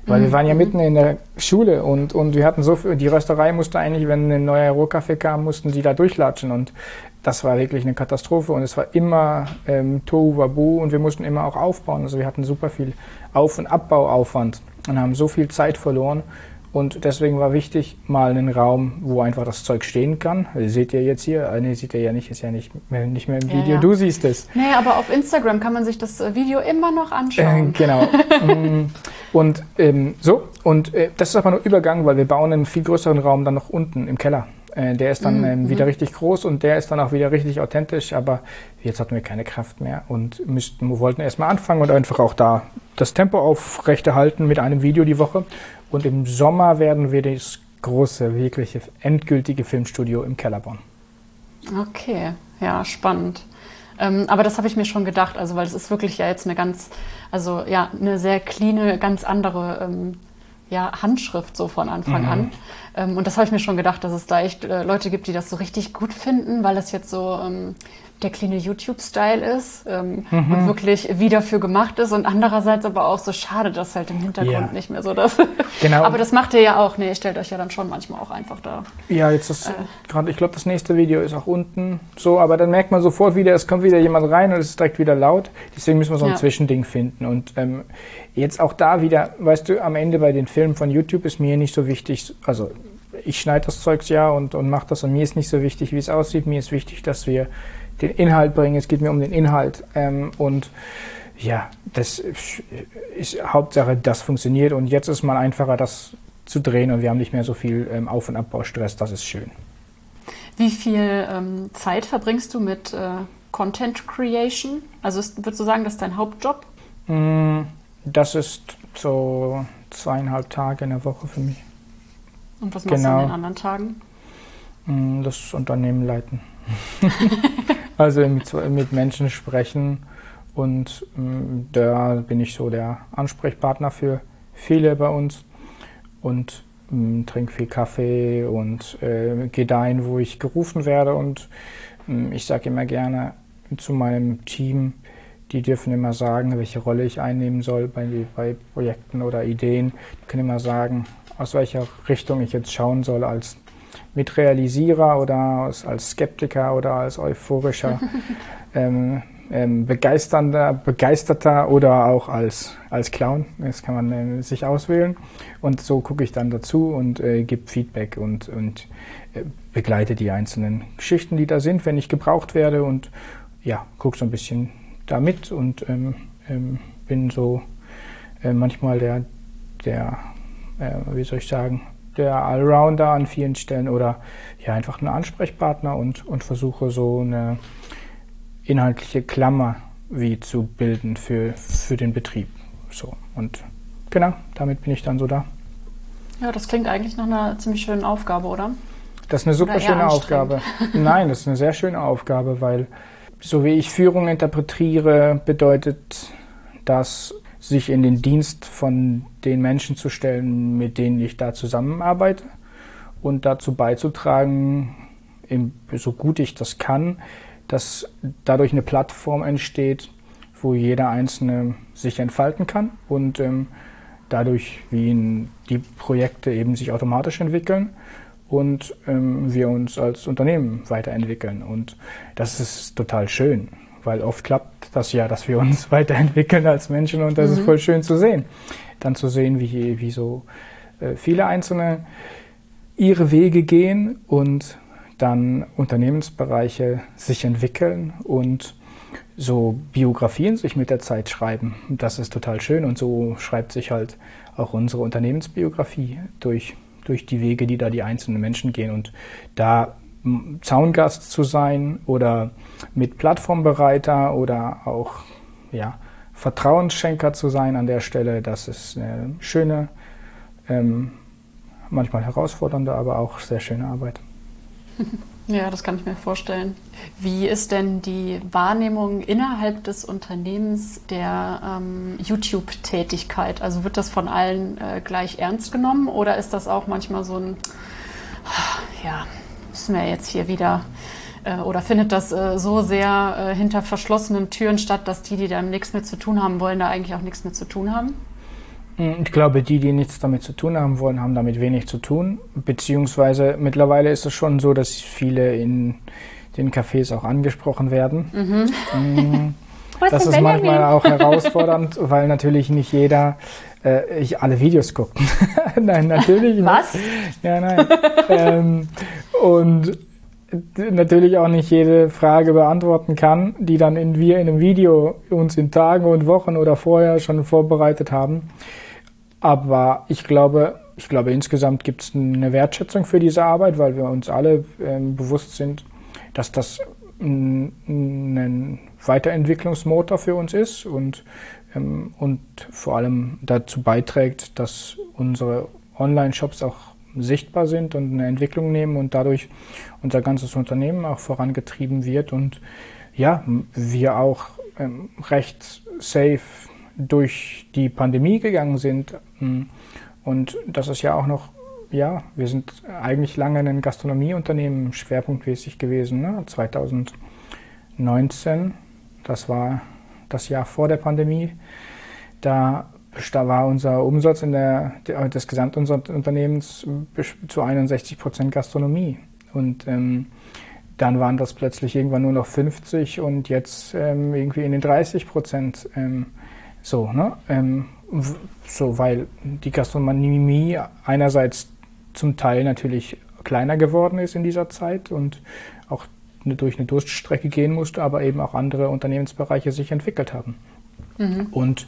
Weil mhm. wir waren ja mhm. mitten in der Schule und, und wir hatten so viel, die Rösterei musste eigentlich, wenn ein neuer Rohkaffee kam, mussten sie da durchlatschen und das war wirklich eine Katastrophe und es war immer ähm, Tohu Wabu und wir mussten immer auch aufbauen. Also wir hatten super viel Auf- und Abbauaufwand und haben so viel Zeit verloren. Und deswegen war wichtig, mal einen Raum, wo einfach das Zeug stehen kann. Also seht ihr jetzt hier, äh, nee, seht ihr ja nicht, ist ja nicht mehr, nicht mehr im Ja, Video, ja. du siehst es. Nee, aber auf Instagram kann man sich das äh, Video immer noch Äh, anschauen. genau. Mm, und ähm, so, und äh, das ist aber nur Übergang, weil wir bauen einen viel größeren Raum dann noch unten im Keller. Äh, der ist dann Mhm, ähm, wieder mhm. richtig groß und der ist dann auch wieder richtig authentisch, aber jetzt hatten wir keine Kraft mehr und müssten, wollten erstmal anfangen und einfach auch da das Tempo aufrechterhalten mit einem Video die Woche. Und im Sommer werden wir das große, wirkliche, endgültige Filmstudio im Keller bauen. Okay, ja, spannend. Ähm, aber das habe ich mir schon gedacht, also weil es ist wirklich ja jetzt eine ganz, also ja, eine sehr cleane, ganz andere ähm, ja, Handschrift so von Anfang Mhm. an. Ähm, und das habe ich mir schon gedacht, dass es da echt äh, Leute gibt, die das so richtig gut finden, weil das jetzt so ähm, der cleane YouTube-Style ist ähm, Mhm. und wirklich wie dafür gemacht ist und andererseits aber auch so schade, dass halt im Hintergrund Ja. nicht mehr so das. Genau. aber das macht ihr ja auch. Nee, ihr stellt euch ja dann schon manchmal auch einfach da. Ja, jetzt ist gerade, ich glaube, das nächste Video ist auch unten so, aber dann merkt man sofort wieder, es kommt wieder jemand rein und es ist direkt wieder laut. Deswegen müssen wir so ein Ja. Zwischending finden. Und ähm, jetzt auch da wieder, weißt du, am Ende bei den Filmen von YouTube ist mir nicht so wichtig, also ich schneide das Zeugs ja und, und mache das und mir ist nicht so wichtig, wie es aussieht. Mir ist wichtig, dass wir den Inhalt bringen. Es geht mir um den Inhalt. Ähm, und ja, das ist Hauptsache, das funktioniert. Und jetzt ist mal einfacher, das zu drehen und wir haben nicht mehr so viel ähm, Auf- und Abbaustress. Das ist schön. Wie viel ähm, Zeit verbringst du mit äh, Content Creation? Also würdest du sagen, das ist dein Hauptjob? Mm, Das ist so zweieinhalb Tage in der Woche für mich. Und was machst du Genau. an den anderen Tagen? Mm, Das Unternehmen leiten. also mit, Menschen sprechen und mm, da bin ich so der Ansprechpartner für viele bei uns und mm, trinke viel Kaffee und äh, gehe dahin, wo ich gerufen werde und mm, ich sage immer gerne zu meinem Team, die dürfen immer sagen, welche Rolle ich einnehmen soll bei, bei Projekten oder Ideen. Die können immer sagen, aus welcher Richtung ich jetzt schauen soll als Mitrealisierer oder als, Skeptiker oder als euphorischer ähm, ähm, begeisternder, begeisterter oder auch als, als Clown. Das kann man äh, sich auswählen. Und so gucke ich dann dazu und äh, gebe Feedback und, und äh, begleite die einzelnen Geschichten, die da sind, wenn ich gebraucht werde und ja, gucke so ein bisschen da mit und ähm, ähm, bin so äh, manchmal der, der äh, wie soll ich sagen, der Allrounder an vielen Stellen oder ja einfach ein Ansprechpartner und, und versuche so eine inhaltliche Klammer wie zu bilden für, für den Betrieb. So und genau, damit bin ich dann so da. Ja, das klingt eigentlich nach einer ziemlich schönen Aufgabe, oder? Das ist eine super schöne? Aufgabe. Nein, das ist eine sehr schöne Aufgabe, weil so wie ich Führung interpretiere, bedeutet das, sich in den Dienst von den Menschen zu stellen, mit denen ich da zusammenarbeite und dazu beizutragen, so gut ich das kann, dass dadurch eine Plattform entsteht, wo jeder Einzelne sich entfalten kann und ähm, dadurch, wie die Projekte eben sich automatisch entwickeln und ähm, wir uns als Unternehmen weiterentwickeln. Und das ist total schön, weil oft klappt das ja, dass wir uns weiterentwickeln als Menschen und das ist voll schön zu sehen. Dann zu sehen, wie, wie so äh, viele Einzelne ihre Wege gehen und dann Unternehmensbereiche sich entwickeln und so Biografien sich mit der Zeit schreiben. Das ist total schön und so schreibt sich halt auch unsere Unternehmensbiografie durch, durch die Wege, die da die einzelnen Menschen gehen. Und da Zaungast zu sein oder mit Plattformbereiter oder auch ja, Vertrauensschenker zu sein an der Stelle, das ist eine schöne, ähm, manchmal herausfordernde, aber auch sehr schöne Arbeit. Ja, das kann ich mir vorstellen. Wie ist denn die Wahrnehmung innerhalb des Unternehmens der ähm, YouTube-Tätigkeit? Also wird das von allen äh, gleich ernst genommen oder ist das auch manchmal so ein, ja, müssen wir jetzt hier wieder, äh, oder findet das äh, so sehr äh, hinter verschlossenen Türen statt, dass die, die da nichts mit zu tun haben wollen, da eigentlich auch nichts mit zu tun haben? Ich glaube, die, die nichts damit zu tun haben wollen, haben damit wenig zu tun. Beziehungsweise mittlerweile ist es schon so, dass viele in den Cafés auch angesprochen werden. Mhm. Das ist manchmal auch herausfordernd, weil natürlich nicht jeder äh, ich alle Videos guckt. nein, natürlich nicht. Was? Ja, nein. ähm, und natürlich auch nicht jede Frage beantworten kann, die dann in, wir in einem Video uns in Tagen und Wochen oder vorher schon vorbereitet haben. Aber ich glaube, ich glaube insgesamt gibt es eine Wertschätzung für diese Arbeit, weil wir uns alle ähm, bewusst sind, dass das ein Weiterentwicklungsmotor für uns ist und, und vor allem dazu beiträgt, dass unsere Online-Shops auch sichtbar sind und eine Entwicklung nehmen und dadurch unser ganzes Unternehmen auch vorangetrieben wird und ja, wir auch ähm, recht safe durch die Pandemie gegangen sind. Ähm, und das ist ja auch noch, ja, wir sind eigentlich lange ein Gastronomieunternehmen schwerpunktmäßig gewesen, ne? 2019, das war das Jahr vor der Pandemie. Da war unser Umsatz in der, des Gesamtunternehmens zu 61 Prozent Gastronomie. Und ähm, dann waren das plötzlich irgendwann nur noch 50 und jetzt ähm, irgendwie in den 30 Prozent. Ähm, so, ne? Ähm, so, weil die Gastronomie einerseits zum Teil natürlich kleiner geworden ist in dieser Zeit und durch eine Durststrecke gehen musste, aber eben auch andere Unternehmensbereiche sich entwickelt haben. Mhm. Und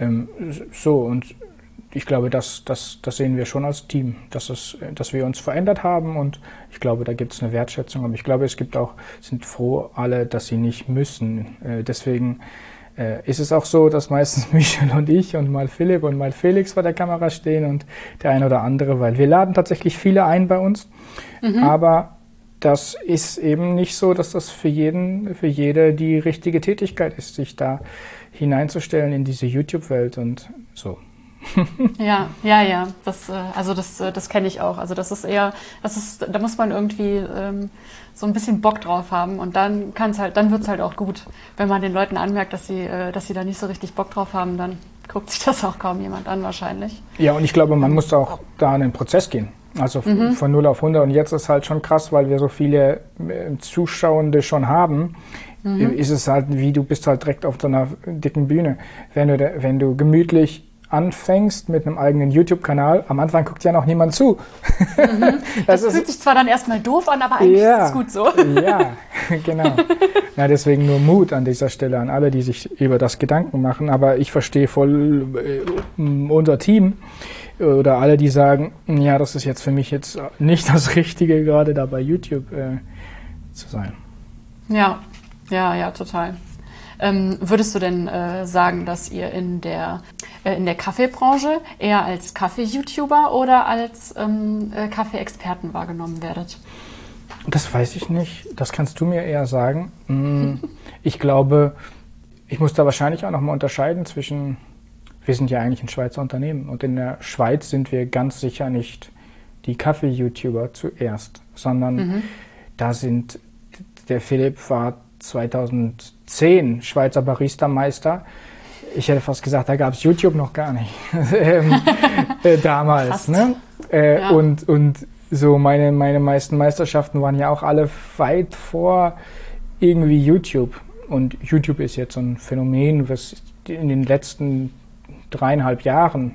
ähm, so, und ich glaube, das, das, das sehen wir schon als Team, dass, es, dass wir uns verändert haben und ich glaube, da gibt es eine Wertschätzung. Aber ich glaube, es gibt auch, sind froh alle, dass sie nicht müssen. Äh, deswegen äh, ist es auch so, dass meistens Michel und ich und mal Philipp und mal Felix vor der Kamera stehen und der eine oder andere, weil wir laden tatsächlich viele ein bei uns. Mhm. Aber das ist eben nicht so, dass das für jeden, für jede die richtige Tätigkeit ist, sich da hineinzustellen in diese YouTube-Welt und so. ja, ja, ja. Das, äh, also das, äh, das kenne ich auch. Also das ist eher, das ist, da muss man irgendwie ähm, so ein bisschen Bock drauf haben und dann kann es halt, dann wird es halt auch gut. Wenn man den Leuten anmerkt, dass sie, äh, dass sie da nicht so richtig Bock drauf haben, dann guckt sich das auch kaum jemand an wahrscheinlich. Ja, und ich glaube, man muss auch da in den Prozess gehen. Also mhm. von 0 auf 100. Und jetzt ist halt schon krass, weil wir so viele äh, Zuschauende schon haben. Mhm. Ist es halt, wie du bist halt direkt auf so einer dicken Bühne. Wenn du, wenn du gemütlich anfängst mit einem eigenen YouTube-Kanal, am Anfang guckt ja noch niemand zu. Mhm. Das, das fühlt sich zwar dann erstmal doof an, aber eigentlich ja, ist es gut so. ja, genau. Ja, deswegen nur Mut an dieser Stelle an alle, die sich über das Gedanken machen. Aber ich verstehe voll äh, unser Team oder alle, die sagen, ja, das ist jetzt für mich jetzt nicht das Richtige, gerade da bei YouTube äh, zu sein. Ja, ja, ja, total. Ähm, würdest du denn äh, sagen, dass ihr in der, äh, in der Kaffeebranche eher als Kaffee-YouTuber oder als ähm, äh, Kaffee-Experten wahrgenommen werdet? Das weiß ich nicht. Das kannst du mir eher sagen. Mm, ich glaube, ich muss da wahrscheinlich auch nochmal unterscheiden zwischen, wir sind ja eigentlich ein Schweizer Unternehmen und in der Schweiz sind wir ganz sicher nicht die Kaffee-YouTuber zuerst, sondern mhm. da sind, der Philipp war 2010 Schweizer Barista-Meister. Ich hätte fast gesagt, da gab es YouTube noch gar nicht ähm, äh, damals. Ne? Äh, ja. und, und so meine, meine meisten Meisterschaften waren ja auch alle weit vor irgendwie YouTube. Und YouTube ist jetzt so ein Phänomen, was in den letzten dreieinhalb Jahren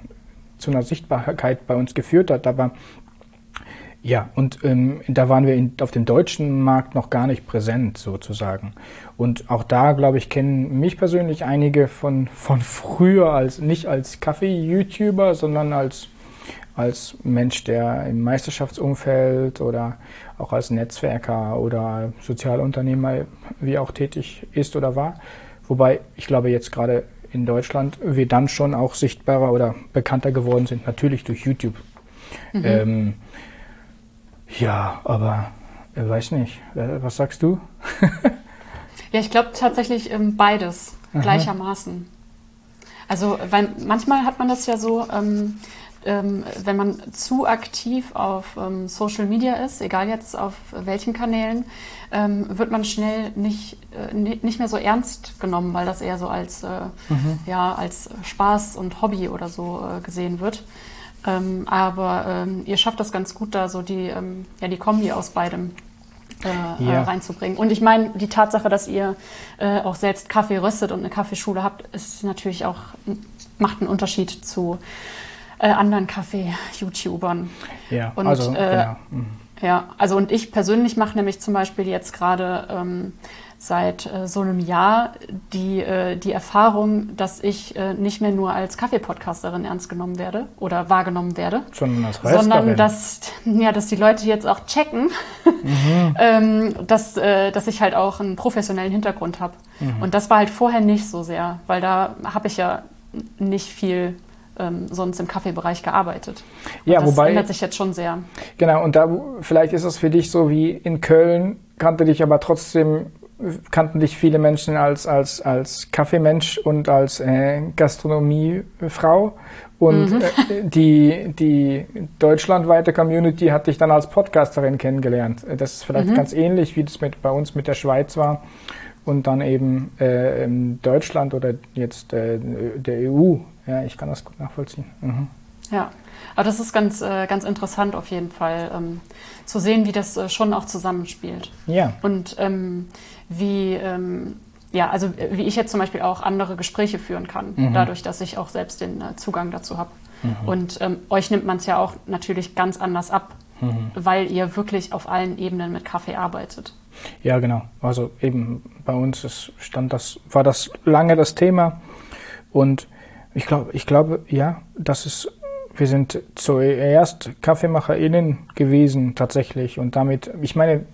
zu einer Sichtbarkeit bei uns geführt hat. Aber ja, und ähm, da waren wir in, auf dem deutschen Markt noch gar nicht präsent sozusagen. Und auch da, glaube ich, kennen mich persönlich einige von, von früher als nicht als Kaffee-YouTuber, sondern als, als Mensch, der im Meisterschaftsumfeld oder auch als Netzwerker oder Sozialunternehmer wie auch tätig ist oder war. Wobei ich glaube jetzt gerade in Deutschland wir dann schon auch sichtbarer oder bekannter geworden sind, natürlich durch YouTube. Mhm. Ähm, ja, aber ich äh, weiß nicht. Äh, was sagst du? ja, ich glaube tatsächlich ähm, beides Aha. gleichermaßen. Also, weil manchmal hat man das ja so, ähm, ähm, wenn man zu aktiv auf ähm, Social Media ist, egal jetzt auf welchen Kanälen, ähm, wird man schnell nicht, äh, nicht mehr so ernst genommen, weil das eher so als, äh, mhm. ja, als Spaß und Hobby oder so äh, gesehen wird. Ähm, aber ähm, ihr schafft das ganz gut, da so die, ähm, ja, die Kombi aus beidem äh, ja. reinzubringen. Und ich meine, die Tatsache, dass ihr äh, auch selbst Kaffee röstet und eine Kaffeeschule habt, ist natürlich auch, macht einen Unterschied zu äh, anderen Kaffee-YouTubern. Ja, und, also, äh, genau. Mhm. Ja, also und ich persönlich mache nämlich zum Beispiel jetzt gerade ähm, seit äh, so einem Jahr die, äh, die Erfahrung, dass ich äh, nicht mehr nur als Kaffee-Podcasterin ernst genommen werde oder wahrgenommen werde, sondern, als sondern dass, ja, dass die Leute jetzt auch checken, mhm. ähm, dass, äh, dass ich halt auch einen professionellen Hintergrund habe. Mhm. Und das war halt vorher nicht so sehr, weil da habe ich ja nicht viel ähm, sonst im Kaffeebereich gearbeitet. Und ja, das wobei, ändert sich jetzt schon sehr. Genau, und da vielleicht ist es für dich so wie in Köln, kannte dich aber trotzdem kannten dich viele Menschen als, als, als Kaffeemensch und als äh, Gastronomiefrau. Und mhm. äh, die, die deutschlandweite Community hat dich dann als Podcasterin kennengelernt. Das ist vielleicht mhm. ganz ähnlich, wie das mit, bei uns mit der Schweiz war und dann eben äh, in Deutschland oder jetzt äh, der EU. Ja, ich kann das gut nachvollziehen. Mhm. Ja, aber das ist ganz, äh, ganz interessant auf jeden Fall ähm, zu sehen, wie das äh, schon auch zusammenspielt. Ja. Und ähm, wie, ähm, ja, also wie ich jetzt zum Beispiel auch andere Gespräche führen kann, mhm. dadurch, dass ich auch selbst den äh, Zugang dazu habe. Mhm. Und ähm, euch nimmt man es ja auch natürlich ganz anders ab, mhm. weil ihr wirklich auf allen Ebenen mit Kaffee arbeitet. Ja, genau. Also eben bei uns ist, stand das, war das lange das Thema. Und ich glaube, ich glaube, ja, das ist, wir sind zuerst KaffeemacherInnen gewesen tatsächlich. Und damit, ich meine,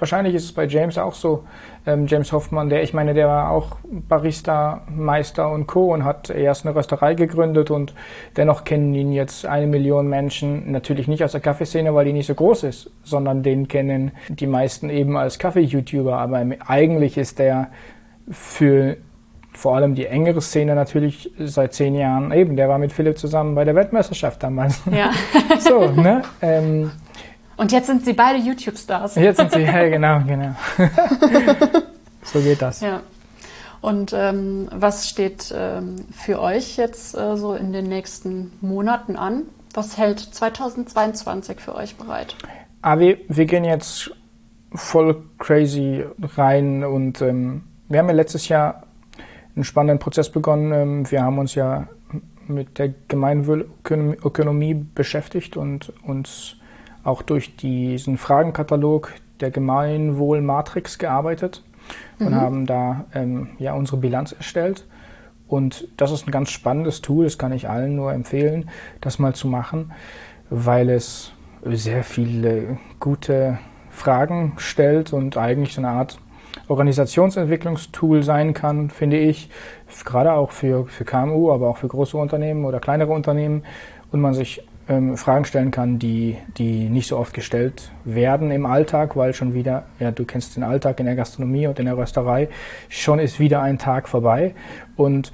Wahrscheinlich ist es bei James auch so. Ähm, James Hoffmann, der, ich meine, der war auch Barista, Meister und Co. und hat erst eine Rösterei gegründet und dennoch kennen ihn jetzt eine Million Menschen, natürlich nicht aus der Kaffeeszene, weil die nicht so groß ist, sondern den kennen die meisten eben als Kaffee-YouTuber. Aber eigentlich ist der für vor allem die engere Szene natürlich seit zehn Jahren eben, der war mit Philipp zusammen bei der Weltmeisterschaft damals. Ja. so, ne? Ähm, und jetzt sind sie beide YouTube-Stars. Jetzt sind sie, ja, genau, genau. so geht das. Ja. Und ähm, was steht ähm, für euch jetzt äh, so in den nächsten Monaten an? Was hält 2022 für euch bereit? Ah, wir, wir gehen jetzt voll crazy rein und ähm, wir haben ja letztes Jahr einen spannenden Prozess begonnen. Ähm, wir haben uns ja mit der Gemeinwohlökonomie beschäftigt und uns auch durch diesen Fragenkatalog der Gemeinwohl-Matrix gearbeitet und mhm. haben da ähm, ja unsere Bilanz erstellt. Und das ist ein ganz spannendes Tool, das kann ich allen nur empfehlen, das mal zu machen, weil es sehr viele gute Fragen stellt und eigentlich so eine Art Organisationsentwicklungstool sein kann, finde ich, gerade auch für, für KMU, aber auch für große Unternehmen oder kleinere Unternehmen und man sich ähm, Fragen stellen kann, die, die nicht so oft gestellt werden im Alltag, weil schon wieder, ja, du kennst den Alltag in der Gastronomie und in der Rösterei, schon ist wieder ein Tag vorbei und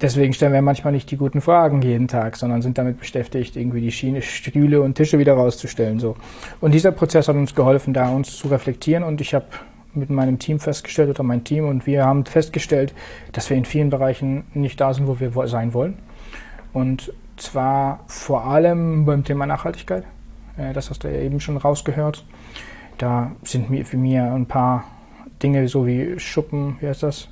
deswegen stellen wir manchmal nicht die guten Fragen jeden Tag, sondern sind damit beschäftigt, irgendwie die Schiene, Stühle und Tische wieder rauszustellen. So. Und dieser Prozess hat uns geholfen, da uns zu reflektieren und ich habe mit meinem Team festgestellt oder mein Team und wir haben festgestellt, dass wir in vielen Bereichen nicht da sind, wo wir sein wollen. Und zwar vor allem beim Thema Nachhaltigkeit. Äh, das hast du ja eben schon rausgehört. Da sind mir für mir ein paar Dinge, so wie Schuppen, wie heißt das?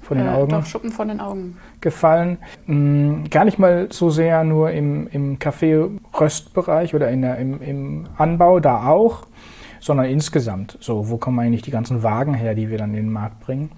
Von den äh, Augen. Doch, Schuppen von den Augen. Gefallen. Mhm, gar nicht mal so sehr nur im, im Kaffee-Röstbereich oder in der, im, im Anbau, da auch, sondern insgesamt. So, wo kommen eigentlich die ganzen Wagen her, die wir dann in den Markt bringen?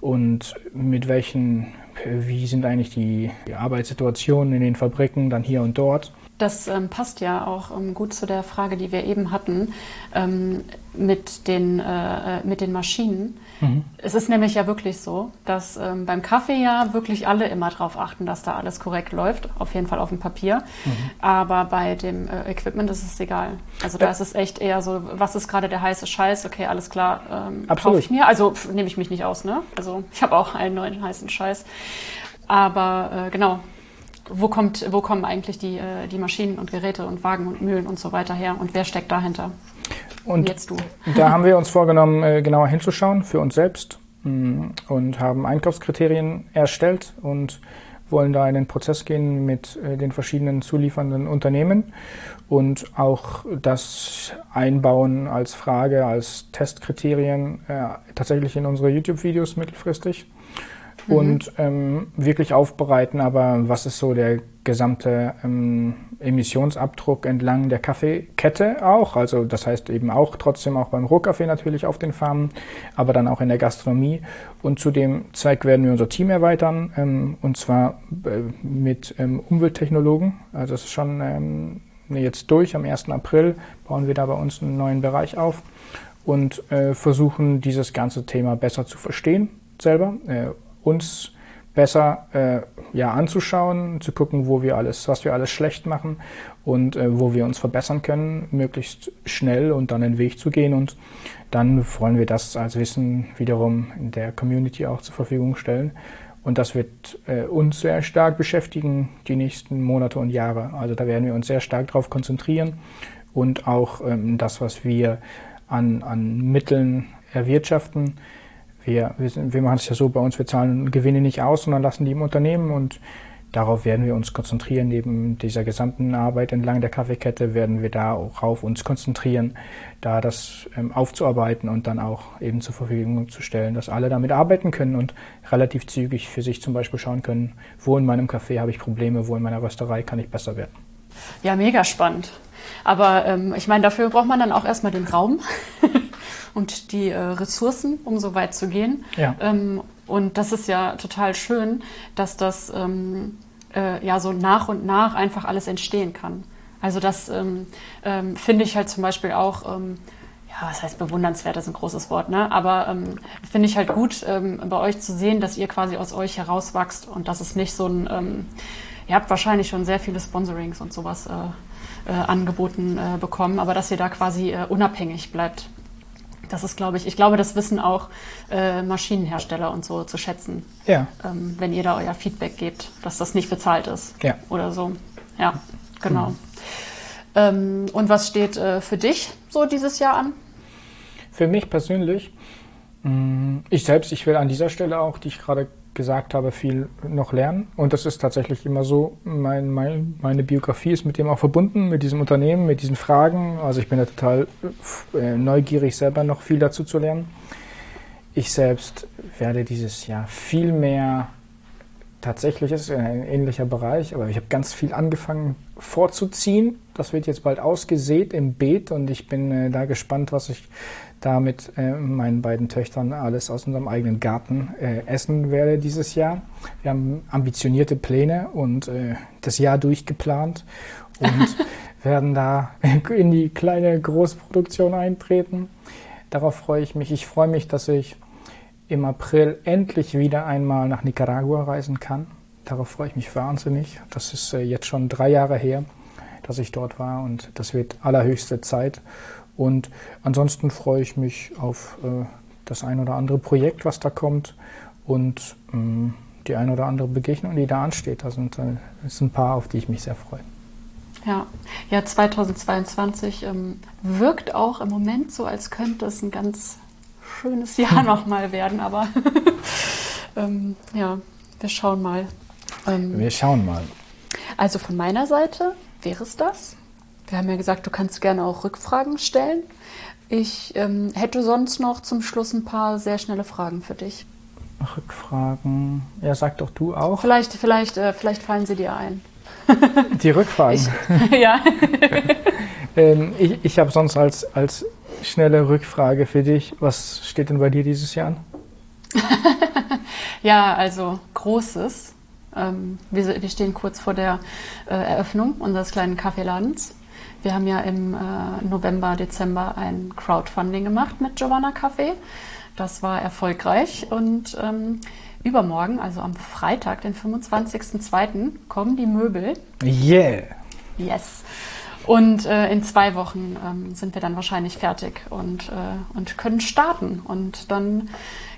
Und mit welchen wie sind eigentlich die, die Arbeitssituationen in den Fabriken dann hier und dort. Das ähm, passt ja auch ähm, gut zu der Frage, die wir eben hatten ähm, mit, den, äh, äh, mit den Maschinen. Mhm. Es ist nämlich ja wirklich so, dass ähm, beim Kaffee ja wirklich alle immer darauf achten, dass da alles korrekt läuft, auf jeden Fall auf dem Papier. Mhm. Aber bei dem äh, Equipment ist es egal. Also da ist es echt eher so, was ist gerade der heiße Scheiß? Okay, alles klar, ähm, kaufe ich mir. Also nehme ich mich nicht aus, ne? Also ich habe auch einen neuen heißen Scheiß. Aber äh, genau, wo, kommt, wo kommen eigentlich die, äh, die Maschinen und Geräte und Wagen und Mühlen und so weiter her und wer steckt dahinter? Und jetzt du. Da haben wir uns vorgenommen, äh, genauer hinzuschauen für uns selbst mm, und haben Einkaufskriterien erstellt und wollen da in den Prozess gehen mit äh, den verschiedenen zuliefernden Unternehmen und auch das einbauen als Frage, als Testkriterien äh, tatsächlich in unsere YouTube-Videos mittelfristig mhm. und ähm, wirklich aufbereiten, aber was ist so der gesamte ähm, Emissionsabdruck entlang der Kaffeekette auch, also das heißt eben auch trotzdem auch beim Rohkaffee natürlich auf den Farmen, aber dann auch in der Gastronomie. Und zu dem Zweck werden wir unser Team erweitern, ähm, und zwar äh, mit ähm, Umwelttechnologen. Also das ist schon ähm, jetzt durch, am 1. April bauen wir da bei uns einen neuen Bereich auf und äh, versuchen dieses ganze Thema besser zu verstehen selber, äh, uns besser äh, ja, anzuschauen, zu gucken, wo wir alles, was wir alles schlecht machen und äh, wo wir uns verbessern können, möglichst schnell und dann den Weg zu gehen. Und dann wollen wir das als Wissen wiederum in der Community auch zur Verfügung stellen. Und das wird äh, uns sehr stark beschäftigen die nächsten Monate und Jahre. Also da werden wir uns sehr stark darauf konzentrieren und auch ähm, das, was wir an, an Mitteln erwirtschaften, wir, wir, sind, wir machen es ja so bei uns, wir zahlen Gewinne nicht aus, sondern lassen die im Unternehmen und darauf werden wir uns konzentrieren. Neben dieser gesamten Arbeit entlang der Kaffeekette werden wir darauf uns konzentrieren, da das ähm, aufzuarbeiten und dann auch eben zur Verfügung zu stellen, dass alle damit arbeiten können und relativ zügig für sich zum Beispiel schauen können, wo in meinem Café habe ich Probleme, wo in meiner Rösterei kann ich besser werden. Ja, mega spannend. Aber ähm, ich meine, dafür braucht man dann auch erstmal den Raum. und die äh, Ressourcen, um so weit zu gehen. Ja. Ähm, und das ist ja total schön, dass das ähm, äh, ja so nach und nach einfach alles entstehen kann. Also das ähm, ähm finde ich halt zum Beispiel auch, ähm, ja, was heißt bewundernswert, das ist ein großes Wort, ne? Aber ähm, finde ich halt gut, bei euch zu sehen, dass ihr quasi aus euch herauswachst und dass es nicht so ein, ihr habt wahrscheinlich schon sehr viele Sponsorings und sowas äh, äh, angeboten äh, bekommen, aber dass ihr da quasi äh, unabhängig bleibt das ist, glaube ich, ich glaube, das wissen auch äh, Maschinenhersteller und so zu schätzen. Ja. Ähm, wenn ihr da euer Feedback gebt, dass das nicht bezahlt ist. Ja. Oder so. Ja, genau. Mhm. Ähm, und was steht äh, für dich so dieses Jahr an? Für mich persönlich, mm, ich selbst, ich will an dieser Stelle auch, die ich gerade gesagt habe, viel noch lernen. Und das ist tatsächlich immer so. Mein, mein, meine Biografie ist mit dem auch verbunden, mit diesem Unternehmen, mit diesen Fragen. Also ich bin da total äh, neugierig, selber noch viel dazu zu lernen. Ich selbst werde dieses Jahr viel mehr, tatsächlich ist ein ähnlicher Bereich, aber ich habe ganz viel angefangen vorzuziehen. Das wird jetzt bald ausgesät im Beet und ich bin äh, da gespannt, was ich da mit äh, meinen beiden Töchtern alles aus unserem eigenen Garten äh, essen werde dieses Jahr. Wir haben ambitionierte Pläne und äh, das Jahr durchgeplant und werden da in die kleine Großproduktion eintreten. Darauf freue ich mich. Ich freue mich, dass ich im April endlich wieder einmal nach Nicaragua reisen kann. Darauf freue ich mich wahnsinnig. Das ist äh, jetzt schon drei Jahre her, dass ich dort war und das wird allerhöchste Zeit. Und ansonsten freue ich mich auf äh, das ein oder andere Projekt, was da kommt und ähm, die ein oder andere Begegnung, die da ansteht. Da sind, äh, sind ein paar, auf die ich mich sehr freue. Ja, ja 2022 ähm, wirkt auch im Moment so, als könnte es ein ganz schönes Jahr nochmal werden, aber ähm, ja, wir schauen mal. Ähm, wir schauen mal. Also von meiner Seite wäre es das. Wir haben ja gesagt, du kannst gerne auch Rückfragen stellen. Ich ähm, hätte sonst noch zum Schluss ein paar sehr schnelle Fragen für dich. Rückfragen. Ja, sag doch du auch. Vielleicht, vielleicht, äh, vielleicht fallen sie dir ein. Die Rückfragen. Ich, ja. ähm, ich ich habe sonst als, als schnelle Rückfrage für dich. Was steht denn bei dir dieses Jahr an? ja, also Großes. Ähm, wir, wir, stehen kurz vor der äh, Eröffnung unseres kleinen Kaffeeladens. Wir haben ja im äh, November, Dezember ein Crowdfunding gemacht mit Giovanna Café. Das war erfolgreich und ähm, übermorgen, also am Freitag, den 25.02., kommen die Möbel. Yeah! Yes! Und äh, in zwei Wochen ähm, sind wir dann wahrscheinlich fertig und, äh, und können starten. Und dann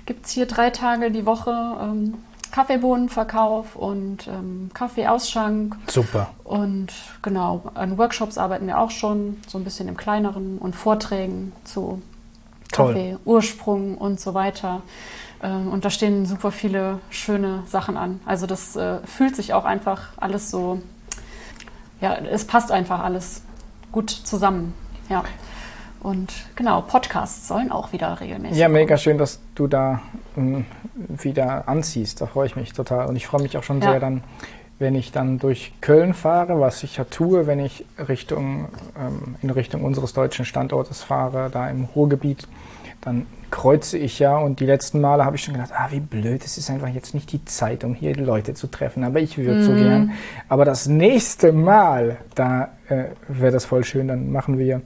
gibt es hier drei Tage die Woche ähm, Kaffeebohnenverkauf und ähm, Kaffeeausschank. Super. Und genau, an Workshops arbeiten wir auch schon, so ein bisschen im kleineren und Vorträgen zu Kaffee, Ursprung und so weiter. Ähm, und da stehen super viele schöne Sachen an. Also das äh, fühlt sich auch einfach alles so, ja, es passt einfach alles gut zusammen. Ja. Und genau, Podcasts sollen auch wieder regelmäßig. Ja, mega schön, dass du da ähm, wieder anziehst. Da freue ich mich total. Und ich freue mich auch schon ja. sehr dann, wenn ich dann durch Köln fahre, was ich ja tue, wenn ich Richtung, ähm, in Richtung unseres deutschen Standortes fahre, da im Ruhrgebiet, dann kreuze ich ja und die letzten Male habe ich schon gedacht, ah, wie blöd, es ist einfach jetzt nicht die Zeit, um hier Leute zu treffen, aber ich würde mm. so mhm. gern. Aber das nächste Mal, da äh, wäre das voll schön, dann machen wir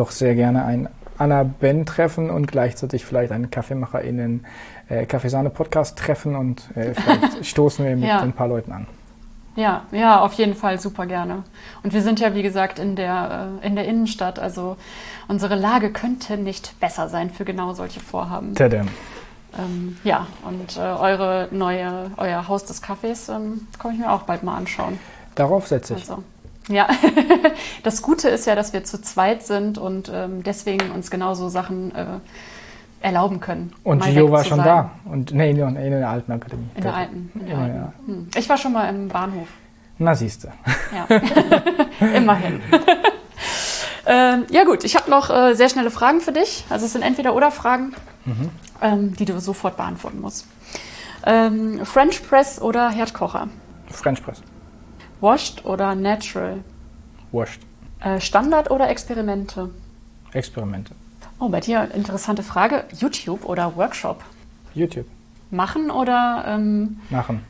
doch sehr gerne ein Anna-Ben-Treffen und gleichzeitig vielleicht einen KaffeemacherInnen äh, Kaffeesahne-Podcast-Treffen und äh, vielleicht stoßen wir mit ja. ein paar Leuten an. Ja, ja, auf jeden Fall super gerne. Und wir sind ja, wie gesagt, in der, äh, in der Innenstadt. Also unsere Lage könnte nicht besser sein für genau solche Vorhaben. Tadam. Ähm, ja, und äh, eure neue, euer Haus des Kaffees ähm, komme ich mir auch bald mal anschauen. Darauf setze ich. Also, ja, das Gute ist ja, dass wir zu zweit sind und ähm, deswegen uns genauso Sachen äh, erlauben können. Und Gio war schon sein. da. Und nee, in, in der alten Akademie. In der alten. In der ja, alten. Ja. Hm. Ich war schon mal im Bahnhof. Na siehst du. Ja. Immerhin. ähm, ja gut, ich habe noch äh, sehr schnelle Fragen für dich. Also es sind entweder oder Fragen, mhm. ähm, die du sofort beantworten musst. Ähm, French Press oder Herdkocher? French Press. Washed oder Natural? Washed. Äh, Standard oder Experimente? Experimente. Oh, bei dir interessante Frage. YouTube oder Workshop? YouTube. Machen oder ähm, machen?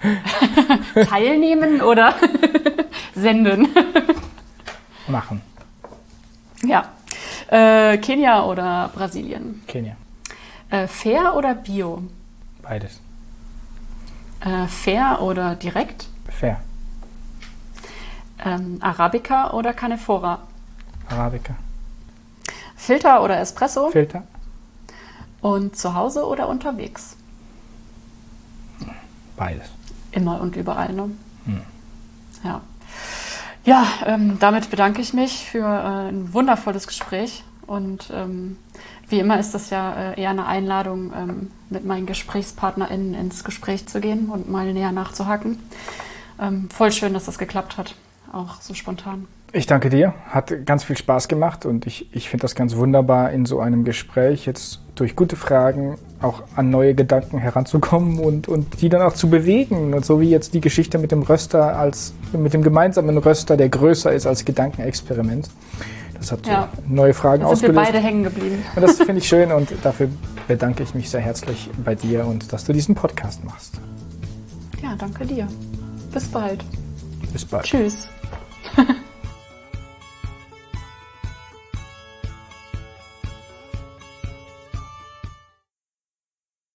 teilnehmen oder senden? machen. Ja. Äh, Kenia oder Brasilien? Kenia. Äh, fair oder Bio? Beides. Äh, fair oder direkt? Fair. Ähm, Arabica oder Canefora? Arabica. Filter oder Espresso? Filter. Und zu Hause oder unterwegs? Beides. Immer und überall, ne? Hm. Ja. Ja, ähm, damit bedanke ich mich für äh, ein wundervolles Gespräch. Und ähm, wie immer ist das ja äh, eher eine Einladung, ähm, mit meinen GesprächspartnerInnen ins Gespräch zu gehen und mal näher nachzuhaken. Ähm, voll schön, dass das geklappt hat, auch so spontan. Ich danke dir. Hat ganz viel Spaß gemacht und ich, ich finde das ganz wunderbar, in so einem Gespräch jetzt durch gute Fragen auch an neue Gedanken heranzukommen und, und die dann auch zu bewegen. Und so wie jetzt die Geschichte mit dem Röster als, mit dem gemeinsamen Röster, der größer ist als Gedankenexperiment. Das hat ja. neue Fragen da sind ausgelöst. wir beide hängen geblieben. Und das finde ich schön und dafür bedanke ich mich sehr herzlich bei dir und dass du diesen Podcast machst. Ja, danke dir. Bis bald. Bis bald. Tschüss.